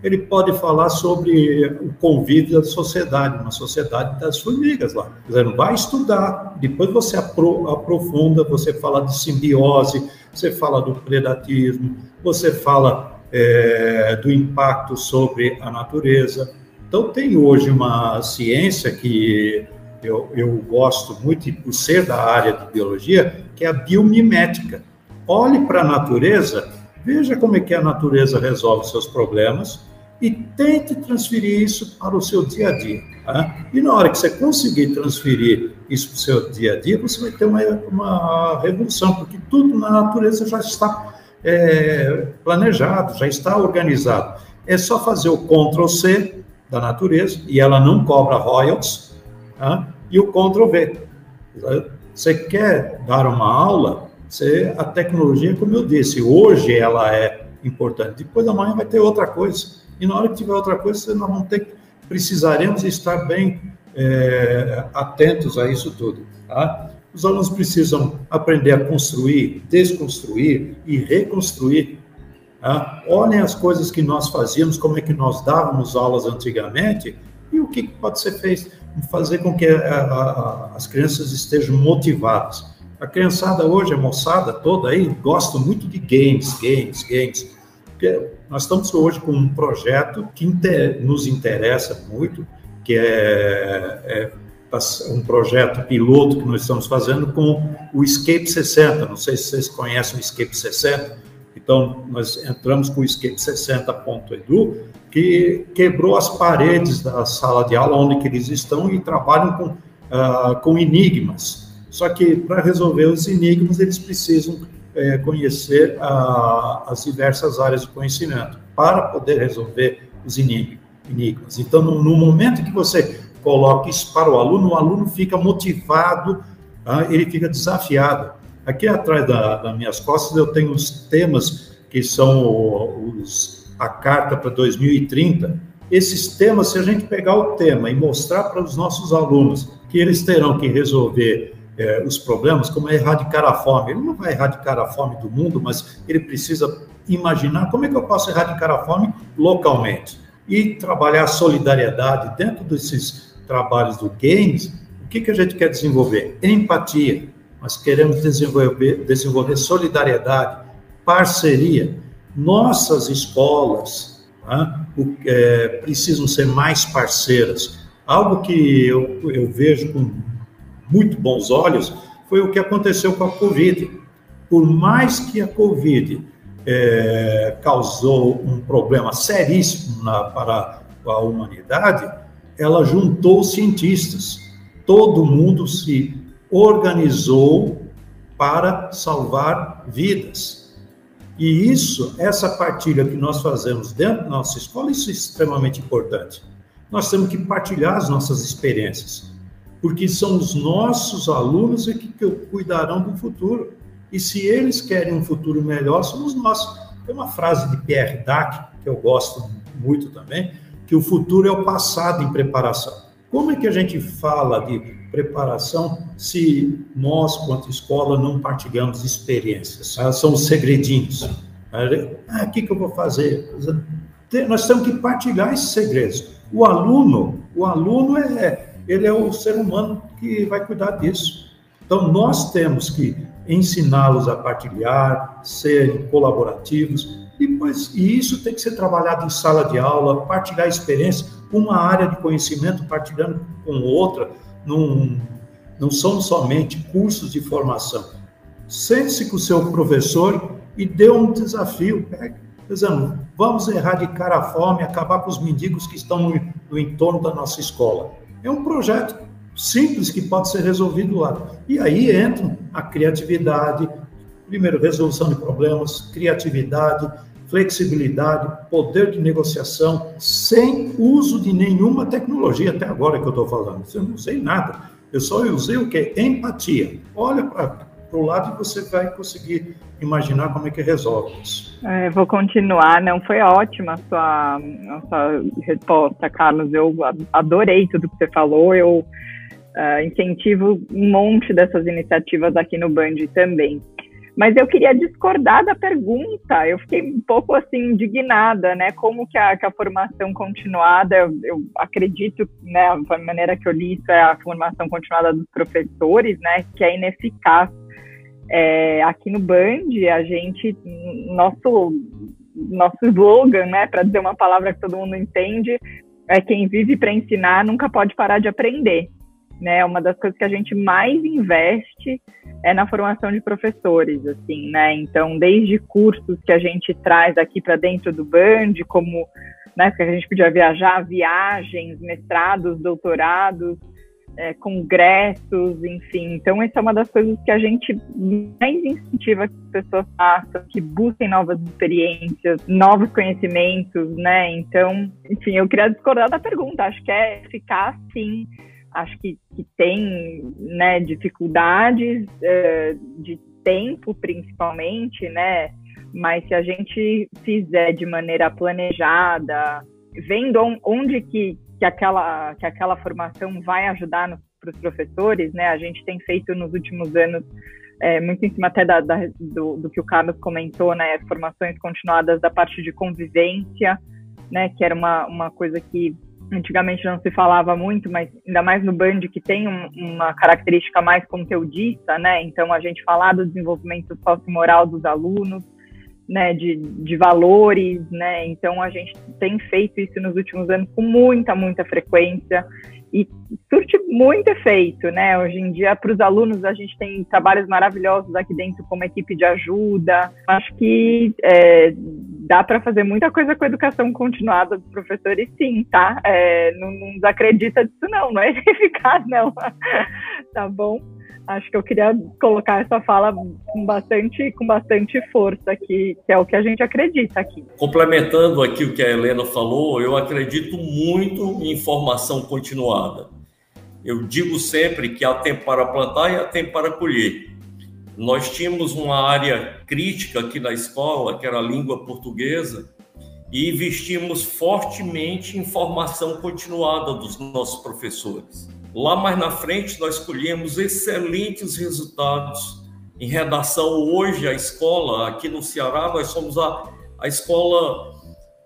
ele pode falar sobre o convívio da sociedade, uma sociedade das formigas lá. Dizer, vai estudar, depois você apro, aprofunda, você fala de simbiose, você fala do predatismo, você fala é, do impacto sobre a natureza. Então, tem hoje uma ciência que eu, eu gosto muito, por ser da área de biologia, que é a biomimética. Olhe para a natureza, veja como é que a natureza resolve seus problemas e tente transferir isso para o seu dia a dia. Tá? E na hora que você conseguir transferir isso para o seu dia a dia, você vai ter uma, uma revolução, porque tudo na natureza já está é, planejado, já está organizado. É só fazer o Ctrl C da natureza, e ela não cobra royalties, tá? e o Ctrl V. Você quer dar uma aula, você, a tecnologia, como eu disse, hoje ela é importante, depois da manhã vai ter outra coisa. E na hora que tiver outra coisa, nós vamos ter, precisaremos estar bem é, atentos a isso tudo. Tá? Os alunos precisam aprender a construir, desconstruir e reconstruir. Tá? Olhem as coisas que nós fazíamos, como é que nós dávamos aulas antigamente e o que pode ser feito, fazer com que a, a, as crianças estejam motivadas. A criançada hoje, a moçada toda aí, gosta muito de games, games, games. Porque nós estamos hoje com um projeto que inter, nos interessa muito, que é, é um projeto piloto que nós estamos fazendo com o Escape 60. Não sei se vocês conhecem o Escape 60. Então, nós entramos com o Escape 60.edu, que quebrou as paredes da sala de aula onde eles estão e trabalham com, uh, com enigmas. Só que para resolver os enigmas, eles precisam é, conhecer uh, as diversas áreas de conhecimento para poder resolver os enigmas. Então, no, no momento que você coloca isso para o aluno, o aluno fica motivado, uh, ele fica desafiado. Aqui atrás da, das minhas costas eu tenho os temas que são os, a carta para 2030. Esses temas, se a gente pegar o tema e mostrar para os nossos alunos que eles terão que resolver é, os problemas, como é erradicar a fome. Ele não vai erradicar a fome do mundo, mas ele precisa imaginar como é que eu posso erradicar a fome localmente. E trabalhar a solidariedade dentro desses trabalhos do games, o que, que a gente quer desenvolver? Empatia. Nós queremos desenvolver, desenvolver solidariedade, parceria. Nossas escolas né, é, precisam ser mais parceiras. Algo que eu, eu vejo com muito bons olhos foi o que aconteceu com a Covid. Por mais que a Covid é, causou um problema seríssimo na, para a humanidade, ela juntou cientistas. Todo mundo se organizou para salvar vidas. E isso, essa partilha que nós fazemos dentro da nossa escola, isso é extremamente importante. Nós temos que partilhar as nossas experiências porque são os nossos alunos que, que cuidarão do futuro. E se eles querem um futuro melhor, somos nós. Tem uma frase de Pierre Dac, que eu gosto muito também, que o futuro é o passado em preparação. Como é que a gente fala de preparação se nós, quanto escola, não partilhamos experiências? Ah, são os segredinhos. Ah, o que, que eu vou fazer? Nós temos que partilhar esses segredos. O aluno, o aluno é, ele é o ser humano que vai cuidar disso. Então, nós temos que ensiná-los a partilhar, serem colaborativos, e, pois, e isso tem que ser trabalhado em sala de aula, partilhar experiência, uma área de conhecimento partilhando com outra, não, não são somente cursos de formação. Sente-se com o seu professor e dê um desafio. Dizendo, vamos erradicar a fome, acabar com os mendigos que estão no, no entorno da nossa escola. É um projeto simples que pode ser resolvido lá. E aí entra a criatividade, primeiro, resolução de problemas, criatividade, flexibilidade, poder de negociação, sem uso de nenhuma tecnologia até agora que eu estou falando. Eu não usei nada. Eu só usei o que? Empatia. Olha para o lado e você vai conseguir imaginar como é que resolve isso. É, vou continuar, não foi ótima a sua, a sua resposta, Carlos. Eu adorei tudo que você falou. Eu uh, incentivo um monte dessas iniciativas aqui no Band também. Mas eu queria discordar da pergunta. Eu fiquei um pouco assim indignada, né? Como que a, que a formação continuada, eu, eu, acredito, né? A maneira que eu li isso é a formação continuada dos professores, né? Que é ineficaz é, aqui no Band, a gente, nosso, nosso slogan, né, para dizer uma palavra que todo mundo entende, é quem vive para ensinar nunca pode parar de aprender. Né, uma das coisas que a gente mais investe é na formação de professores, assim, né? Então, desde cursos que a gente traz aqui para dentro do Band, como né, que a gente podia viajar, viagens, mestrados, doutorados, é, congressos, enfim. Então, essa é uma das coisas que a gente mais incentiva que as pessoas façam, que busquem novas experiências, novos conhecimentos, né? Então, enfim, eu queria discordar da pergunta. Acho que é eficaz, sim. Acho que, que tem né, dificuldades é, de tempo, principalmente, né? Mas se a gente fizer de maneira planejada, vendo onde que, que aquela, que aquela formação vai ajudar para os professores, né? A gente tem feito nos últimos anos, é, muito em cima até da, da, do, do, que o Carlos comentou, né? Formações continuadas da parte de convivência, né? Que era uma, uma coisa que antigamente não se falava muito, mas ainda mais no Band, que tem um, uma característica mais conteudista, né? Então, a gente falar do desenvolvimento sociomoral dos alunos, né, de, de valores, né? Então a gente tem feito isso nos últimos anos com muita, muita frequência e surte muito efeito, né? Hoje em dia, para os alunos, a gente tem trabalhos maravilhosos aqui dentro, como equipe de ajuda. Acho que é, dá para fazer muita coisa com a educação continuada dos professores, sim, tá? É, não, não desacredita disso, não, não é eficaz, não. tá bom? Acho que eu queria colocar essa fala com bastante, com bastante força aqui, que é o que a gente acredita aqui. Complementando aqui o que a Helena falou, eu acredito muito em formação continuada. Eu digo sempre que há tempo para plantar e há tempo para colher. Nós tínhamos uma área crítica aqui na escola, que era a língua portuguesa, e investimos fortemente em formação continuada dos nossos professores. Lá mais na frente, nós colhemos excelentes resultados em redação. Hoje, a escola, aqui no Ceará, nós somos a, a escola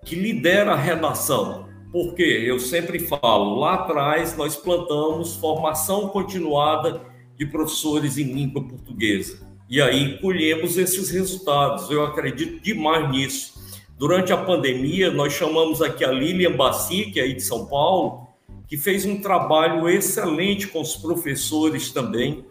que lidera a redação. Porque eu sempre falo, lá atrás nós plantamos formação continuada de professores em língua portuguesa. E aí colhemos esses resultados. Eu acredito demais nisso. Durante a pandemia, nós chamamos aqui a Lilian Bassi, que é aí de São Paulo, que fez um trabalho excelente com os professores também,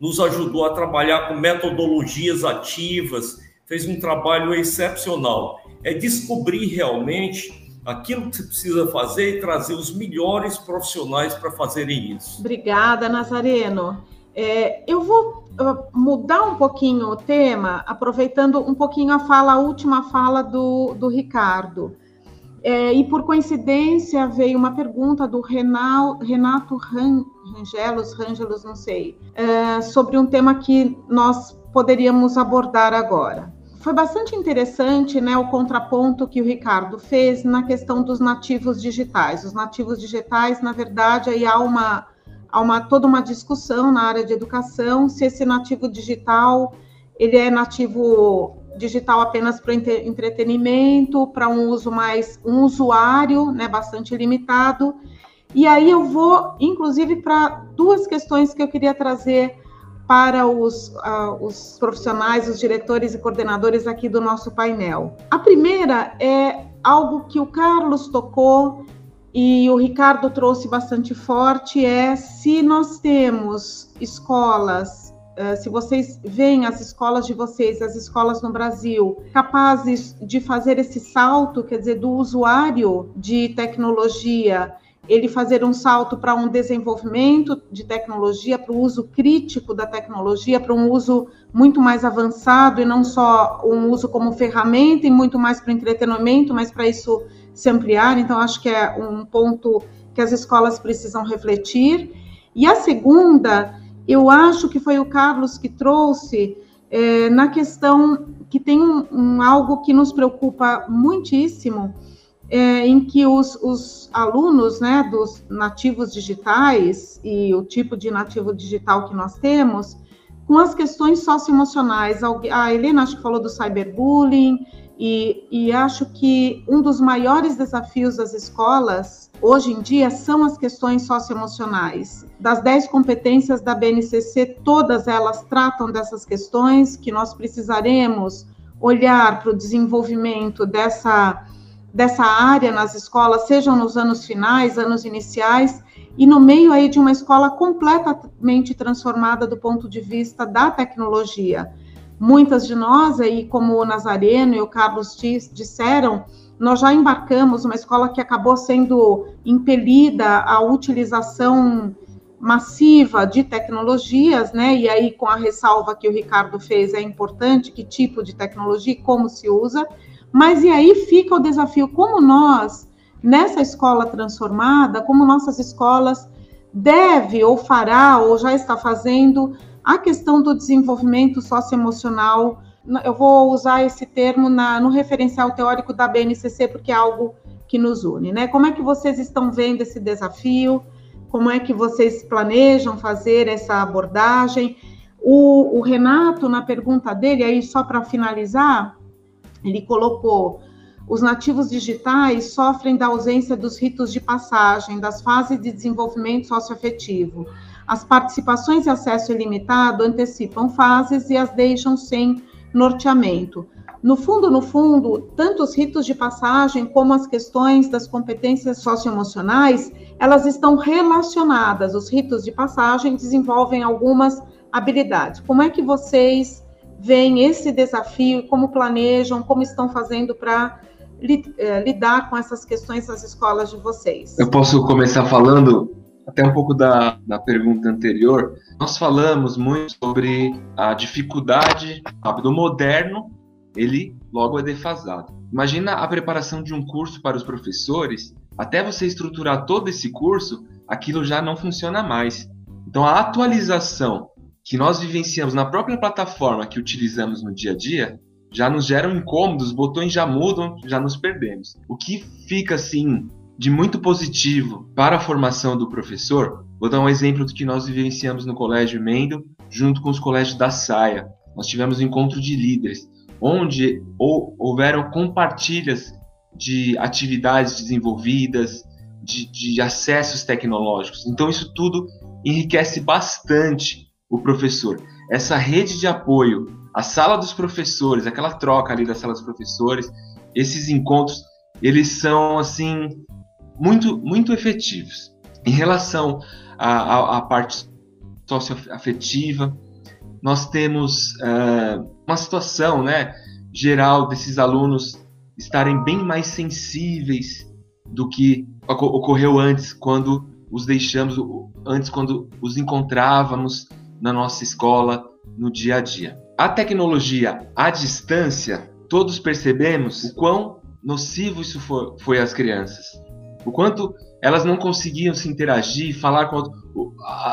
nos ajudou a trabalhar com metodologias ativas, fez um trabalho excepcional. É descobrir realmente aquilo que você precisa fazer e trazer os melhores profissionais para fazerem isso. Obrigada, Nazareno. É, eu vou mudar um pouquinho o tema, aproveitando um pouquinho a fala, a última fala do, do Ricardo. É, e por coincidência veio uma pergunta do Renal, Renato Rangelos, Rangelos, não sei, é, sobre um tema que nós poderíamos abordar agora. Foi bastante interessante né, o contraponto que o Ricardo fez na questão dos nativos digitais. Os nativos digitais, na verdade, aí há uma, há uma toda uma discussão na área de educação se esse nativo digital ele é nativo digital apenas para entretenimento, para um uso mais um usuário, né, bastante limitado. E aí eu vou, inclusive, para duas questões que eu queria trazer para os, uh, os profissionais, os diretores e coordenadores aqui do nosso painel. A primeira é algo que o Carlos tocou e o Ricardo trouxe bastante forte, é se nós temos escolas se vocês veem as escolas de vocês, as escolas no Brasil, capazes de fazer esse salto, quer dizer, do usuário de tecnologia, ele fazer um salto para um desenvolvimento de tecnologia, para o uso crítico da tecnologia, para um uso muito mais avançado e não só um uso como ferramenta e muito mais para entretenimento, mas para isso se ampliar. Então, acho que é um ponto que as escolas precisam refletir. E a segunda eu acho que foi o Carlos que trouxe é, na questão que tem um, um, algo que nos preocupa muitíssimo, é, em que os, os, alunos né, dos nativos digitais e o tipo de nativo digital que nós temos, com as questões socioemocionais. A Helena acho que falou do cyberbullying, e, e acho que um dos maiores desafios das escolas hoje em dia são as questões socioemocionais. Das 10 competências da BNCC, todas elas tratam dessas questões que nós precisaremos olhar para o desenvolvimento dessa, dessa área nas escolas, sejam nos anos finais, anos iniciais, e no meio aí de uma escola completamente transformada do ponto de vista da tecnologia. Muitas de nós, aí, como o Nazareno e o Carlos disseram, nós já embarcamos uma escola que acabou sendo impelida à utilização massiva de tecnologias, né? E aí, com a ressalva que o Ricardo fez, é importante que tipo de tecnologia e como se usa. Mas e aí fica o desafio, como nós, nessa escola transformada, como nossas escolas deve ou fará ou já está fazendo a questão do desenvolvimento socioemocional, eu vou usar esse termo na, no referencial teórico da BNCC, porque é algo que nos une, né? Como é que vocês estão vendo esse desafio? Como é que vocês planejam fazer essa abordagem? O, o Renato, na pergunta dele, aí só para finalizar, ele colocou: os nativos digitais sofrem da ausência dos ritos de passagem, das fases de desenvolvimento socioafetivo. As participações e acesso ilimitado antecipam fases e as deixam sem norteamento. no fundo, no fundo, tanto os ritos de passagem como as questões das competências socioemocionais, elas estão relacionadas. Os ritos de passagem desenvolvem algumas habilidades. Como é que vocês veem esse desafio, como planejam, como estão fazendo para eh, lidar com essas questões nas escolas de vocês? Eu posso começar falando até um pouco da, da pergunta anterior. Nós falamos muito sobre a dificuldade do moderno ele logo é defasado. Imagina a preparação de um curso para os professores, até você estruturar todo esse curso, aquilo já não funciona mais. Então a atualização que nós vivenciamos na própria plataforma que utilizamos no dia a dia já nos geram incômodos, os botões já mudam, já nos perdemos. O que fica assim de muito positivo para a formação do professor, vou dar um exemplo do que nós vivenciamos no Colégio Mendo, junto com os colégios da Saia. Nós tivemos um encontro de líderes onde houveram compartilhas de atividades desenvolvidas, de, de, acessos tecnológicos. Então, isso tudo enriquece bastante o professor. Essa rede de apoio, a sala dos professores, aquela troca ali da sala dos professores, esses encontros, eles são, assim, muito, muito efetivos. Em relação à, parte socioafetiva, nós temos uh, uma situação né, geral desses alunos estarem bem mais sensíveis do que ocorreu antes, quando os deixamos, antes, quando os encontrávamos na nossa escola no dia a dia. A tecnologia à distância, todos percebemos o quão nocivo isso foi, foi às crianças. O quanto elas não conseguiam se interagir, falar com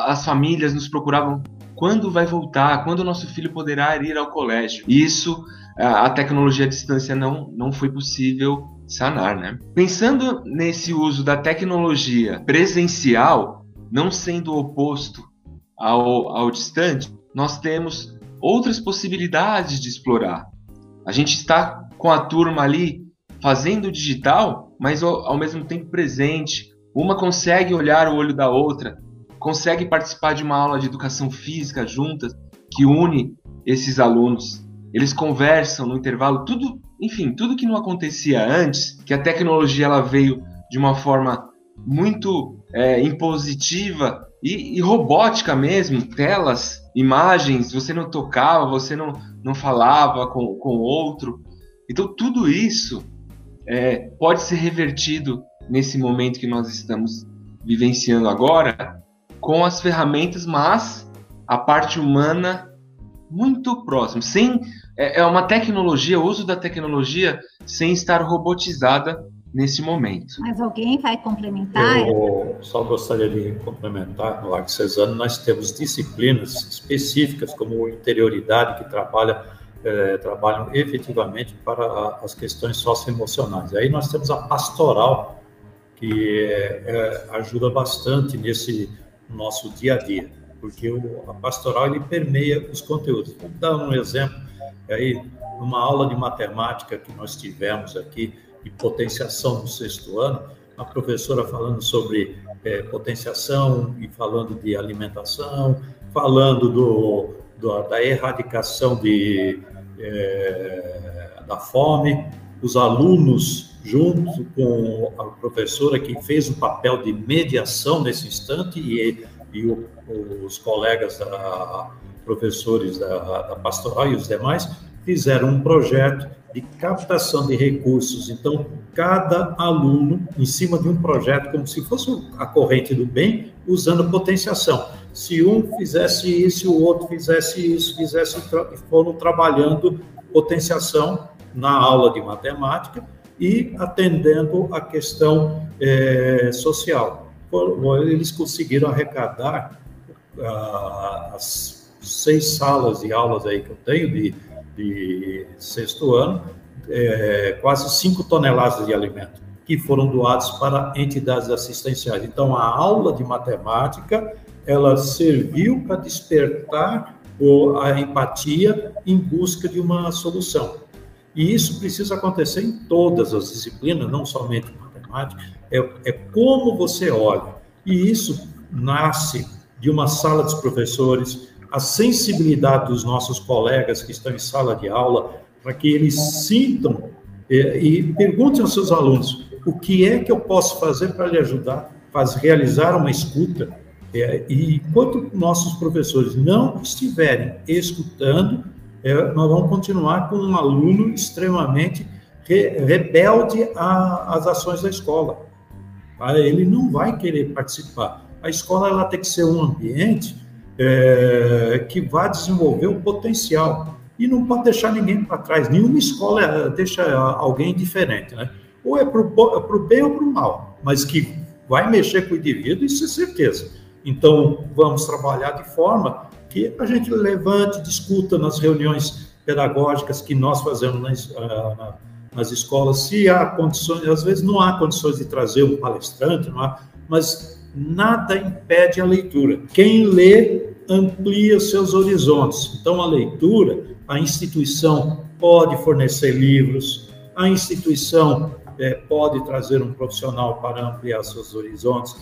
as famílias nos procuravam quando vai voltar, quando o nosso filho poderá ir ao colégio. Isso a tecnologia à distância não, não foi possível sanar, né? Pensando nesse uso da tecnologia presencial, não sendo oposto ao, ao distante, nós temos outras possibilidades de explorar. A gente está com a turma ali fazendo digital, mas ao, mesmo tempo presente. Uma consegue olhar o olho da outra, consegue participar de uma aula de educação física juntas, que une esses alunos. Eles conversam no intervalo, tudo, enfim, tudo que não acontecia antes, que a tecnologia ela veio de uma forma muito é, impositiva e, e, robótica mesmo, telas, imagens, você não tocava, você não, não falava com o outro. Então tudo isso é, pode ser revertido nesse momento que nós estamos vivenciando agora com as ferramentas, mas a parte humana muito próximo, sem é, é uma tecnologia, o uso da tecnologia sem estar robotizada nesse momento. Mas alguém vai complementar? Eu só gostaria de complementar, no Largo Cesano nós temos disciplinas específicas como interioridade que trabalha é, trabalham efetivamente para as questões socioemocionais. Aí nós temos a pastoral que é, é, ajuda bastante nesse no nosso dia a dia, porque o, a pastoral ele permeia os conteúdos. Vou dar um exemplo aí, numa aula de matemática que nós tivemos aqui, de potenciação no sexto ano, a professora falando sobre é, potenciação e falando de alimentação, falando do, do da erradicação de, é, da fome, os alunos junto com a professora que fez o papel de mediação nesse instante e, e o, os colegas da, professores da, da pastoral e os demais fizeram um projeto de captação de recursos. Então, cada aluno, em cima de um projeto, como se fosse a corrente do bem, usando potenciação. Se um fizesse isso, o outro fizesse isso, fizesse, foram trabalhando potenciação na aula de matemática e atendendo a questão é, social. Eles conseguiram arrecadar ah, as seis salas de aulas aí que eu tenho de, de sexto ano, é, quase cinco toneladas de alimento que foram doados para entidades assistenciais. Então, a aula de matemática ela serviu para despertar a empatia em busca de uma solução. E isso precisa acontecer em todas as disciplinas, não somente matemática, é, é como você olha. E isso nasce de uma sala dos professores, a sensibilidade dos nossos colegas que estão em sala de aula, para que eles sintam é, e perguntem aos seus alunos o que é que eu posso fazer para lhe ajudar, faz realizar uma escuta. É, e enquanto nossos professores não estiverem escutando, é, nós vamos continuar com um aluno extremamente re, rebelde às ações da escola. Tá? Ele não vai querer participar. A escola ela tem que ser um ambiente é, que vá desenvolver o potencial e não pode deixar ninguém para trás. Nenhuma escola é, deixa alguém diferente, né? Ou é para o bem ou para o mal, mas que vai mexer com o indivíduo, isso é certeza. Então, vamos trabalhar de forma que a gente levante, discuta nas reuniões pedagógicas que nós fazemos nas, ah, nas escolas, se há condições, às vezes não há condições de trazer um palestrante, não há, mas nada impede a leitura. Quem lê amplia seus horizontes. Então, a leitura, a instituição pode fornecer livros, a instituição é, pode trazer um profissional para ampliar seus horizontes.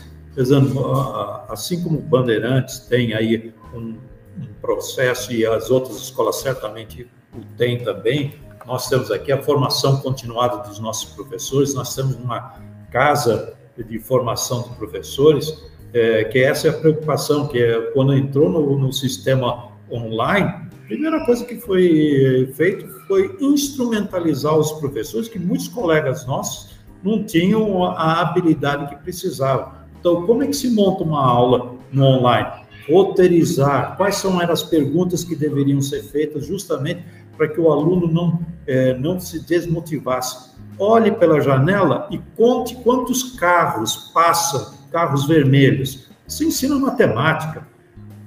Assim como Bandeirantes tem aí um um processo, e as outras escolas certamente o têm também, nós temos aqui a formação continuada dos nossos professores, nós temos uma casa de formação de professores, é, que essa é a preocupação, que é quando entrou no, no sistema online, a primeira coisa que foi feito foi instrumentalizar os professores, que muitos colegas nossos não tinham a habilidade que precisavam. Então, como é que se monta uma aula no online? roteirizar quais são as perguntas que deveriam ser feitas justamente para que o aluno não, é, não se desmotivasse. Olhe pela janela e conte quantos carros passam, carros vermelhos. Você ensina matemática.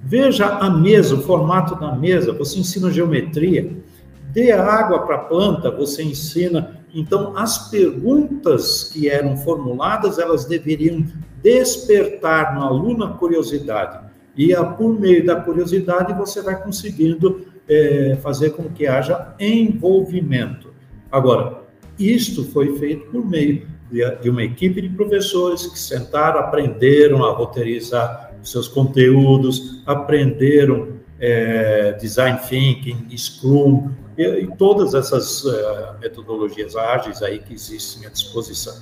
Veja a mesa, o formato da mesa, você ensina geometria. Dê água para a planta, você ensina. Então, as perguntas que eram formuladas, elas deveriam despertar no aluno a curiosidade e a, por meio da curiosidade você vai conseguindo é, fazer com que haja envolvimento. Agora, isto foi feito por meio de, uma equipe de professores que sentaram, aprenderam a roteirizar seus conteúdos, aprenderam é, design thinking, Scrum e, e todas essas é, metodologias ágeis aí que existem à disposição.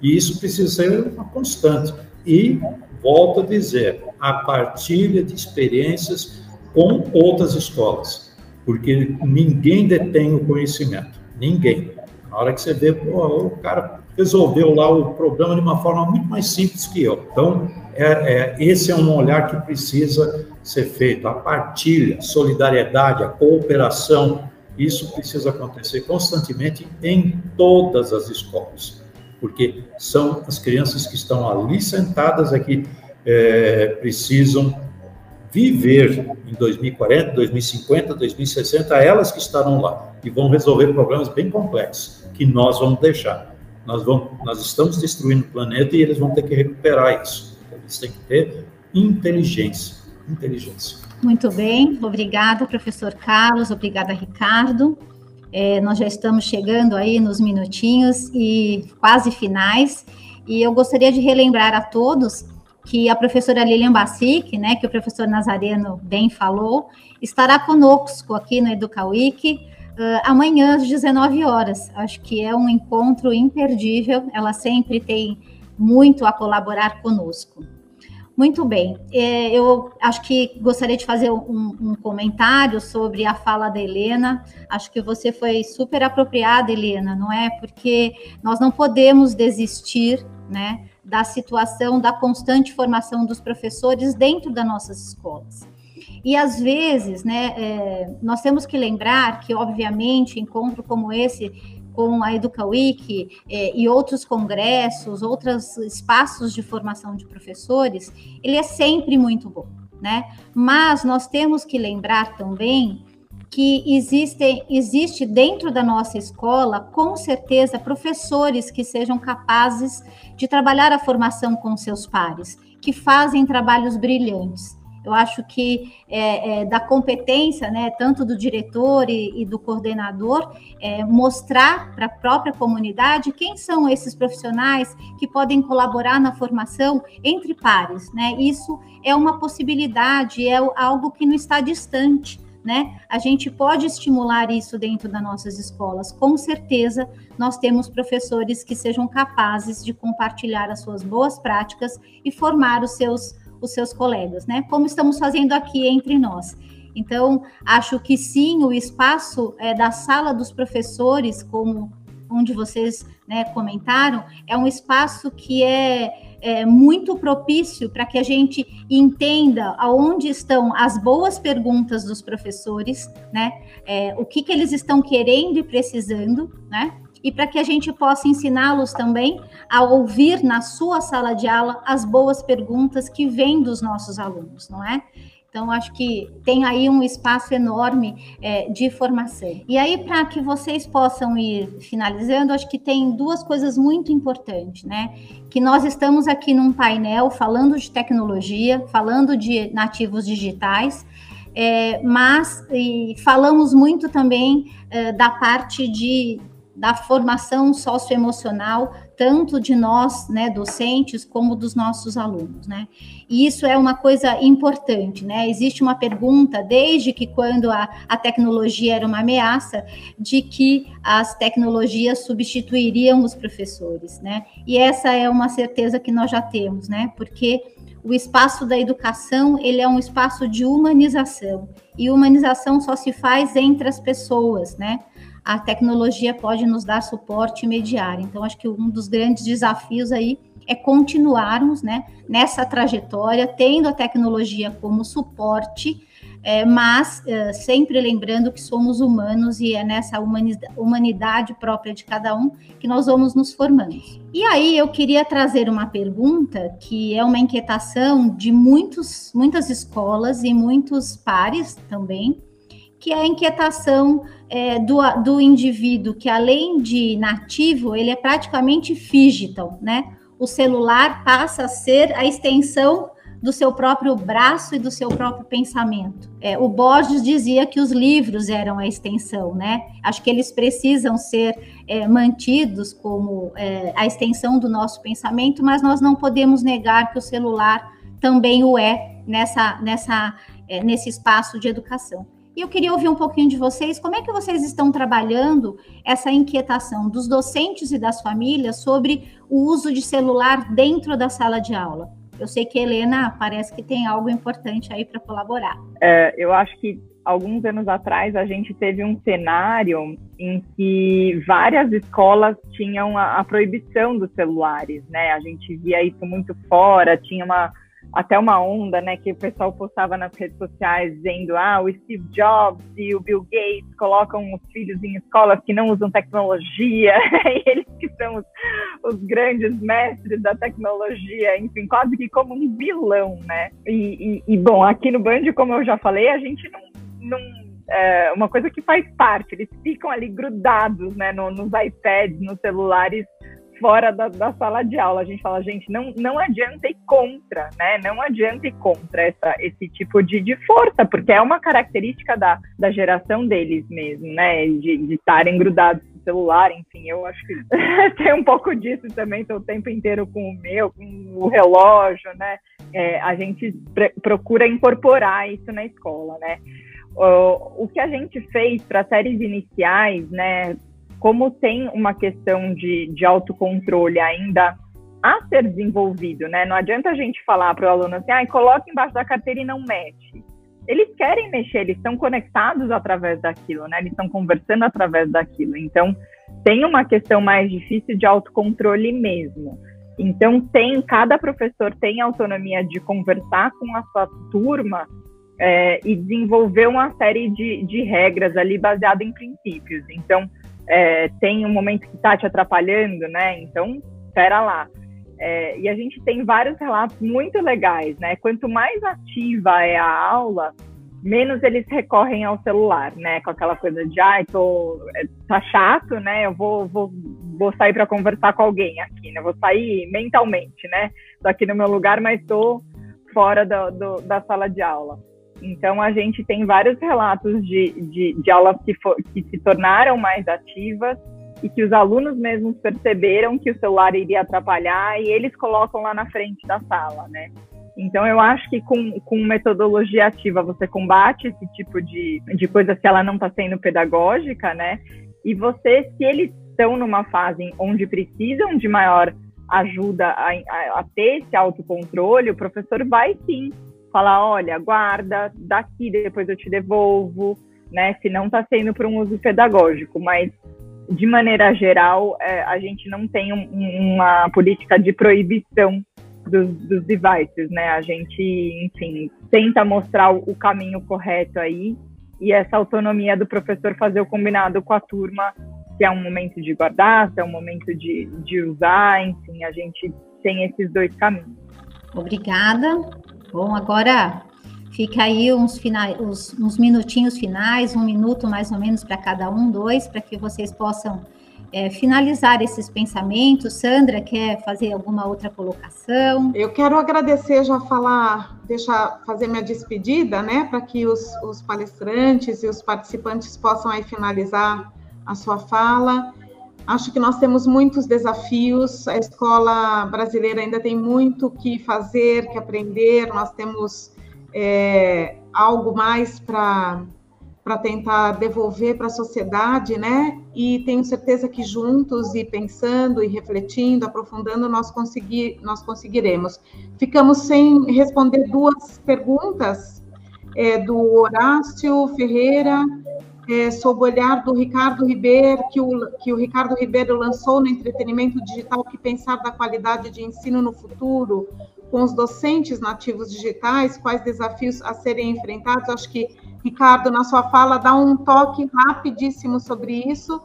E isso precisa ser uma constante. E volto a dizer, a partilha de experiências com outras escolas, porque ninguém detém o conhecimento, ninguém. Na hora que você vê, pô, o cara resolveu lá o problema de uma forma muito mais simples que eu. Então, é, é, esse é um olhar que precisa ser feito. A partilha, solidariedade, a cooperação, isso precisa acontecer constantemente em todas as escolas porque são as crianças que estão ali sentadas aqui, é, precisam viver em 2040, 2050, 2060, elas que estarão lá e vão resolver problemas bem complexos que nós vamos deixar. Nós, vamos, nós estamos destruindo o planeta e eles vão ter que recuperar isso. Eles têm que ter inteligência. Inteligência. Muito bem, obrigada, professor Carlos, obrigada, Ricardo. É, nós já estamos chegando aí nos minutinhos e quase finais. E eu gostaria de relembrar a todos que a professora Lilian Bassic, né, que o professor Nazareno bem falou, estará conosco aqui no EducaWeek uh, amanhã às 19 horas. Acho que é um encontro imperdível, ela sempre tem muito a colaborar conosco. Muito bem. É, eu acho que gostaria de fazer um, um, comentário sobre a fala da Helena. Acho que você foi super apropriada, Helena, não é? Porque nós não podemos desistir, né, da situação da constante formação dos professores dentro das nossas escolas. E às vezes, né, é, nós temos que lembrar que, obviamente, encontro como esse com a EducaWiki eh, e outros congressos, outros espaços de formação de professores, ele é sempre muito bom, né? Mas nós temos que lembrar também que existe, existe dentro da nossa escola, com certeza, professores que sejam capazes de trabalhar a formação com seus pares, que fazem trabalhos brilhantes. Eu acho que é, é, da competência, né, tanto do diretor e, e do coordenador, é, mostrar para a própria comunidade quem são esses profissionais que podem colaborar na formação entre pares. Né? Isso é uma possibilidade, é algo que não está distante. né? A gente pode estimular isso dentro das nossas escolas. Com certeza, nós temos professores que sejam capazes de compartilhar as suas boas práticas e formar os seus os seus colegas, né? Como estamos fazendo aqui entre nós. Então, acho que sim, o espaço é, da sala dos professores, como onde vocês né, comentaram, é um espaço que é, é muito propício para que a gente entenda aonde estão as boas perguntas dos professores, né? É, o que, que eles estão querendo e precisando, né? E para que a gente possa ensiná-los também a ouvir na sua sala de aula as boas perguntas que vêm dos nossos alunos, não é? Então, acho que tem aí um espaço enorme é, de formação. E aí, para que vocês possam ir finalizando, acho que tem duas coisas muito importantes, né? Que nós estamos aqui num painel falando de tecnologia, falando de nativos digitais, é, mas falamos muito também é, da parte de da formação socioemocional, tanto de nós, né, docentes, como dos nossos alunos, né? E isso é uma coisa importante, né? Existe uma pergunta, desde que quando a, a tecnologia era uma ameaça, de que as tecnologias substituiriam os professores, né? E essa é uma certeza que nós já temos, né? Porque o espaço da educação, ele é um espaço de humanização, e humanização só se faz entre as pessoas, né? A tecnologia pode nos dar suporte imediato. Então, acho que um dos grandes desafios aí é continuarmos né, nessa trajetória, tendo a tecnologia como suporte, é, mas é, sempre lembrando que somos humanos e é nessa humanidade própria de cada um que nós vamos nos formando. E aí eu queria trazer uma pergunta que é uma inquietação de muitos, muitas escolas e muitos pares também, que é a inquietação é, do, do indivíduo, que além de nativo, ele é praticamente digital, né? O celular passa a ser a extensão do seu próprio braço e do seu próprio pensamento. É, o Borges dizia que os livros eram a extensão, né? Acho que eles precisam ser é, mantidos como é, a extensão do nosso pensamento, mas nós não podemos negar que o celular também o é nessa, nessa, é, nesse espaço de educação. E eu queria ouvir um pouquinho de vocês, como é que vocês estão trabalhando essa inquietação dos docentes e das famílias sobre o uso de celular dentro da sala de aula? Eu sei que Helena parece que tem algo importante aí para colaborar. É, eu acho que alguns anos atrás a gente teve um cenário em que várias escolas tinham a, a proibição dos celulares, né? A gente via isso muito fora, tinha uma até uma onda, né, que o pessoal postava nas redes sociais dizendo, ah, o Steve Jobs e o Bill Gates colocam os filhos em escolas que não usam tecnologia, e eles que são os, os, grandes mestres da tecnologia, enfim, quase que como um vilão, né? E, e, e bom, aqui no Band, como eu já falei, a gente não, não é uma coisa que faz parte, eles ficam ali grudados, né, no, nos iPads, nos celulares, fora da, da, sala de aula. A gente fala, gente, não, não adianta ir contra, né? Não adianta ir contra essa, esse tipo de, de força, porque é uma característica da, da geração deles mesmo, né? De estarem grudados no celular, enfim, eu acho que tem um pouco disso também, estou o tempo inteiro com o meu, com o relógio, né? É, a gente procura incorporar isso na escola, né? O, o que a gente fez para séries iniciais, né? Como tem uma questão de, de autocontrole ainda a ser desenvolvido, né? Não adianta a gente falar para o aluno assim, ah, coloca embaixo da carteira e não mexe. Eles querem mexer, eles estão conectados através daquilo, né? Eles estão conversando através daquilo. Então, tem uma questão mais difícil de autocontrole mesmo. Então, tem, cada professor tem autonomia de conversar com a sua turma é, e desenvolver uma série de, de regras ali baseado em princípios. Então, é, tem um momento que está te atrapalhando, né? Então, espera lá. É, e a gente tem vários relatos muito legais, né? Quanto mais ativa é a aula, menos eles recorrem ao celular, né? Com aquela coisa de, ai, ah, tô, é, tá chato, né? Eu vou, vou, vou sair para conversar com alguém aqui, né? Vou sair mentalmente, né? Tô aqui no meu lugar, mas tô fora do, do, da sala de aula. Então, a gente tem vários relatos de, de, de aulas que, for, que se tornaram mais ativas e que os alunos mesmos perceberam que o celular iria atrapalhar e eles colocam lá na frente da sala, né? Então, eu acho que com, com metodologia ativa você combate esse tipo de, de coisa se ela não está sendo pedagógica, né? E você, se eles estão numa fase onde precisam de maior ajuda a, a, a ter esse autocontrole, o professor vai sim falar, olha, guarda, daqui depois eu te devolvo, né? Se não está sendo para um uso pedagógico, mas de maneira geral, é, a gente não tem um, uma política de proibição dos, dos, devices, né? A gente, enfim, tenta mostrar o caminho correto aí e essa autonomia do professor fazer o combinado com a turma, se é um momento de guardar, se é um momento de, de usar, enfim, a gente tem esses dois caminhos. Obrigada. Bom, agora fica aí uns, finais, uns, minutinhos finais, um minuto mais ou menos para cada um, dois, para que vocês possam é, finalizar esses pensamentos. Sandra, quer fazer alguma outra colocação? Eu quero agradecer, já falar, deixar fazer minha despedida, né, para que os, os palestrantes e os participantes possam aí finalizar a sua fala. Acho que nós temos muitos desafios, a escola brasileira ainda tem muito que fazer, que aprender, nós temos é, algo mais para para tentar devolver para a sociedade, né? E tenho certeza que juntos e pensando e refletindo, aprofundando, nós conseguir, nós conseguiremos. Ficamos sem responder duas perguntas é, do Horácio Ferreira é, sob o olhar do Ricardo Ribeiro, que o, que o Ricardo Ribeiro lançou no entretenimento digital, que pensar da qualidade de ensino no futuro, com os docentes nativos digitais, quais desafios a serem enfrentados. Acho que Ricardo, na sua fala, dá um toque rapidíssimo sobre isso.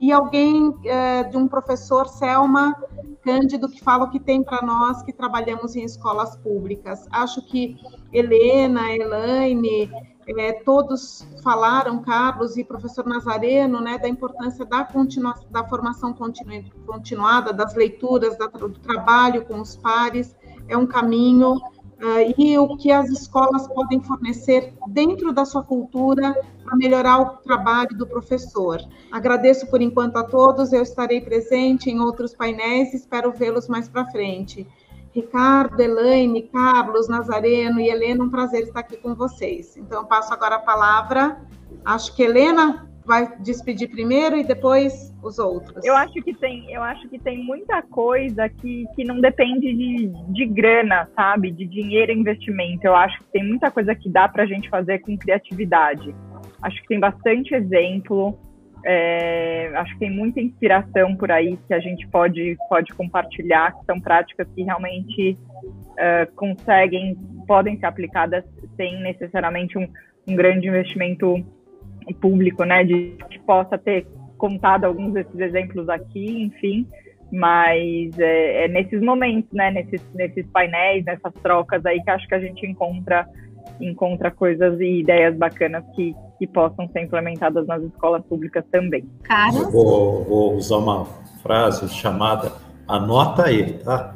E alguém é, de um professor, Selma Cândido, que fala o que tem para nós que trabalhamos em escolas públicas. Acho que Helena, Elaine, é, todos falaram, Carlos e professor Nazareno, né, da importância da, continua, da formação continu, continuada, das leituras, da, do trabalho com os pares, é um caminho Uh, e o que as escolas podem fornecer dentro da sua cultura para melhorar o trabalho do professor. Agradeço por enquanto a todos, eu estarei presente em outros painéis, espero vê-los mais para frente. Ricardo, Elaine, Carlos, Nazareno e Helena, um prazer estar aqui com vocês. Então, passo agora a palavra, acho que Helena vai despedir primeiro e depois os outros? Eu acho que tem, eu acho que tem muita coisa que, que não depende de, de grana, sabe? De dinheiro e investimento. Eu acho que tem muita coisa que dá para a gente fazer com criatividade. Acho que tem bastante exemplo. É, acho que tem muita inspiração por aí que a gente pode, pode compartilhar, que são práticas que realmente uh, conseguem, podem ser aplicadas sem necessariamente um, um grande investimento público, né, de que possa ter contado alguns desses exemplos aqui, enfim, mas é, é, nesses momentos, né, nesses, nesses painéis, nessas trocas aí que acho que a gente encontra encontra coisas e ideias bacanas que, que possam ser implementadas nas escolas públicas também. Carlos? Vou, vou usar uma frase chamada, anota aí, tá?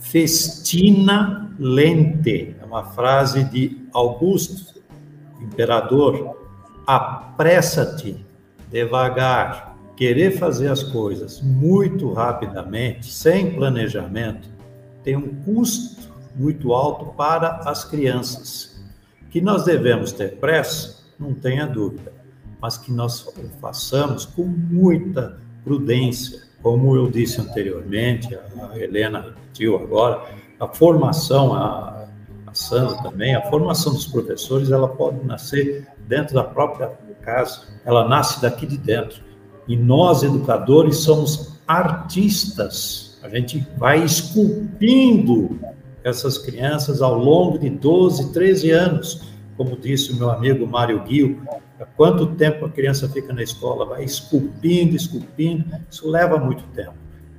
Festina lente, é uma frase de Augusto, imperador, apressa-te devagar, querer fazer as coisas muito rapidamente, sem planejamento, tem um custo muito alto para as crianças. Que nós devemos ter pressa, não tenha dúvida, mas que nós façamos com muita prudência, como eu disse anteriormente, a Helena repetiu agora, a formação, a, a Sandra também, a formação dos professores, ela pode nascer dentro da própria casa, ela nasce daqui de dentro. E nós, educadores, somos artistas. A gente vai esculpindo essas crianças ao longo de 12, 13 anos. Como disse o meu amigo Mário Guio, há quanto tempo a criança fica na escola? Vai esculpindo, esculpindo, isso leva muito tempo.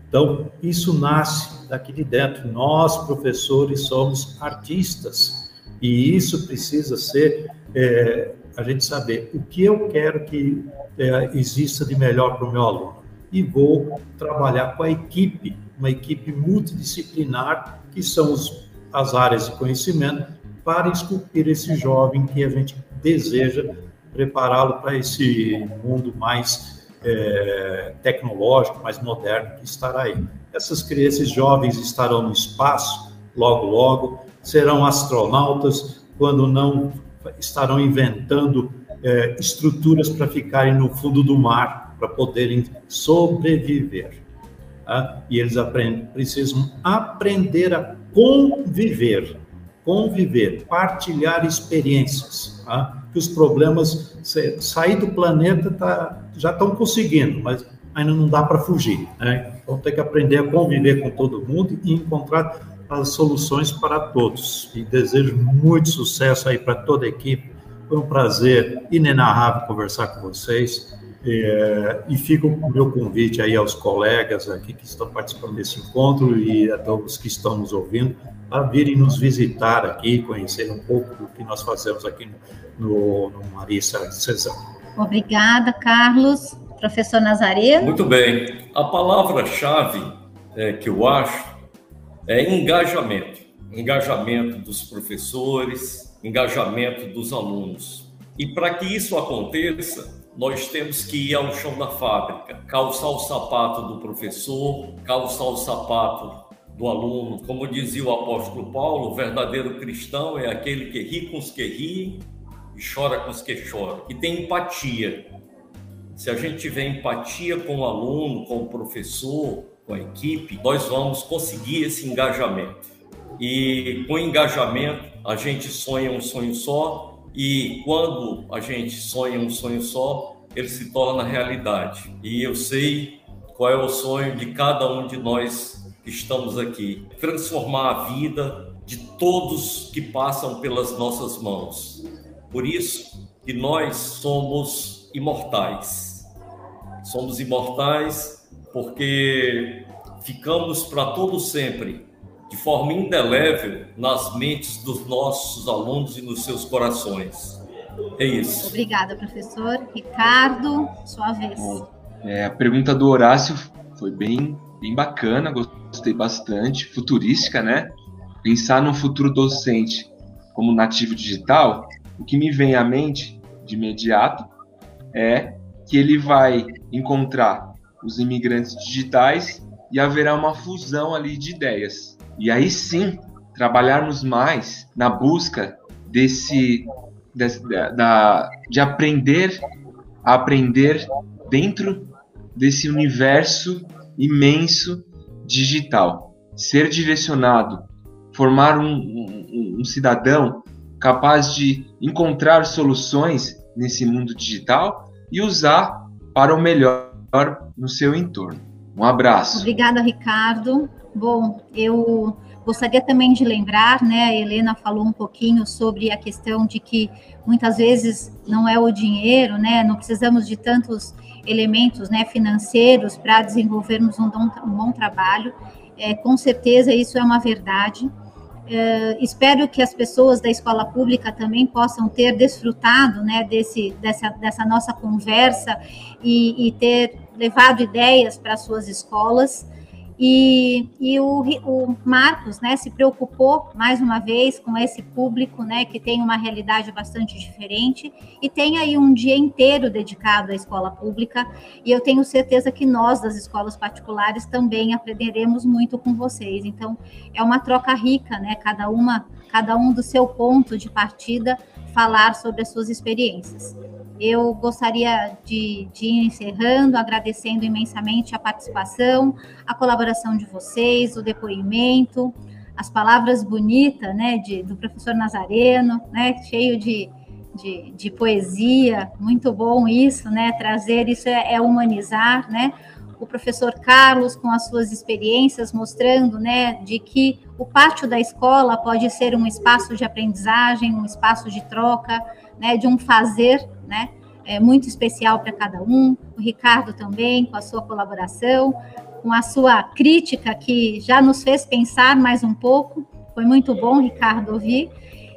Então, isso nasce daqui de dentro. Nós, professores, somos artistas. E isso precisa ser é, a gente saber o que eu quero que é, exista de melhor para o meu aluno. E vou trabalhar com a equipe, uma equipe multidisciplinar, que são os, as áreas de conhecimento, para esculpir esse jovem que a gente deseja prepará-lo para esse mundo mais é, tecnológico, mais moderno que estará aí. Essas crianças jovens estarão no espaço logo, logo, serão astronautas, quando não estarão inventando é, estruturas para ficarem no fundo do mar, para poderem sobreviver. Tá? E eles aprendem, precisam aprender a conviver, conviver, partilhar experiências. Tá? Que os problemas sair do planeta tá, já estão conseguindo, mas ainda não dá para fugir. Né? Então tem que aprender a conviver com todo mundo e encontrar as soluções para todos. E desejo muito sucesso aí para toda a equipe. Foi um prazer inenarrável conversar com vocês. É, e fica o meu convite aí aos colegas aqui que estão participando desse encontro e a todos que estão nos ouvindo a virem nos visitar aqui, conhecer um pouco do que nós fazemos aqui no, no Marisa Cesar. Obrigada, Carlos. Professor Nazareno. Muito bem. A palavra-chave é, que eu acho é engajamento. Engajamento dos professores, engajamento dos alunos. E para que isso aconteça, nós temos que ir ao chão da fábrica, calçar o sapato do professor, calçar o sapato do aluno. Como dizia o apóstolo Paulo, o verdadeiro cristão é aquele que ri com os que riem e chora com os que choram, e tem empatia. Se a gente tiver empatia com o aluno, com o professor, com a equipe, nós vamos conseguir esse engajamento. E com engajamento, a gente sonha um sonho só, e quando a gente sonha um sonho só, ele se torna realidade. E eu sei qual é o sonho de cada um de nós que estamos aqui: transformar a vida de todos que passam pelas nossas mãos. Por isso que nós somos imortais. Somos imortais porque ficamos para todo sempre, de forma indelével, nas mentes dos nossos alunos e nos seus corações. É isso. Obrigada, professor. Ricardo, sua vez. É, a pergunta do Horácio foi bem, bem bacana, gostei bastante, futurística, né? Pensar no futuro docente como nativo digital, o que me vem à mente de imediato é que ele vai encontrar os imigrantes digitais e haverá uma fusão ali de ideias. E aí sim, trabalharmos mais na busca desse, desse da, de aprender a aprender dentro desse universo imenso digital. Ser direcionado, formar um, um, um cidadão capaz de encontrar soluções nesse mundo digital e usar para o melhor no seu entorno. Um abraço. Obrigada, Ricardo. Bom, eu gostaria também de lembrar, né, a Helena falou um pouquinho sobre a questão de que muitas vezes não é o dinheiro, né, não precisamos de tantos elementos, né, financeiros para desenvolvermos um, um bom trabalho. É, com certeza isso é uma verdade. Uh, espero que as pessoas da escola pública também possam ter desfrutado né, desse, dessa, dessa nossa conversa e, e ter levado ideias para suas escolas. E, e o, o, Marcos né, se preocupou mais uma vez com esse público né, que tem uma realidade bastante diferente e tem aí um dia inteiro dedicado à escola pública. E eu tenho certeza que nós, das escolas particulares, também aprenderemos muito com vocês. Então, é uma troca rica, né? Cada uma, cada um do seu ponto de partida, falar sobre as suas experiências. Eu gostaria de, de ir encerrando, agradecendo imensamente a participação, a colaboração de vocês, o depoimento, as palavras bonitas né, de, do professor Nazareno, né, cheio de, de, de, poesia, muito bom isso, né, trazer isso é, é humanizar, né, o professor Carlos com as suas experiências mostrando, né, de que o pátio da escola pode ser um espaço de aprendizagem, um espaço de troca, né, de um fazer, né, é, muito especial para cada um. O Ricardo também, com a sua colaboração, com a sua crítica, que já nos fez pensar mais um pouco. Foi muito bom, Ricardo, ouvir.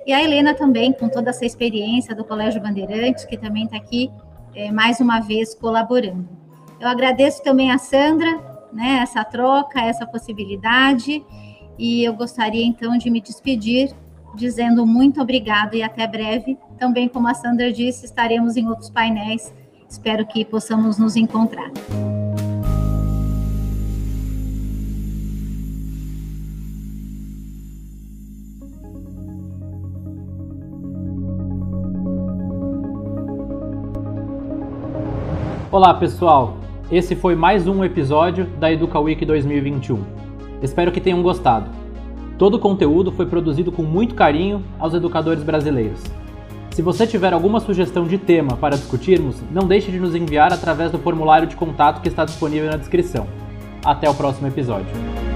E a Helena também, com toda essa experiência do Colégio Bandeirantes, que também está aqui é, mais uma vez colaborando. Eu agradeço também a Sandra, né, essa troca, essa possibilidade, e eu gostaria então de me despedir dizendo muito obrigado e até breve. Também, como a Sandra disse, estaremos em outros painéis. Espero que possamos nos encontrar. Olá, pessoal. Esse foi mais um episódio da Educa Week 2021. Espero que tenham gostado. Todo o conteúdo foi produzido com muito carinho aos educadores brasileiros. Se você tiver alguma sugestão de tema para discutirmos, não deixe de nos enviar através do formulário de contato que está disponível na descrição. Até o próximo episódio.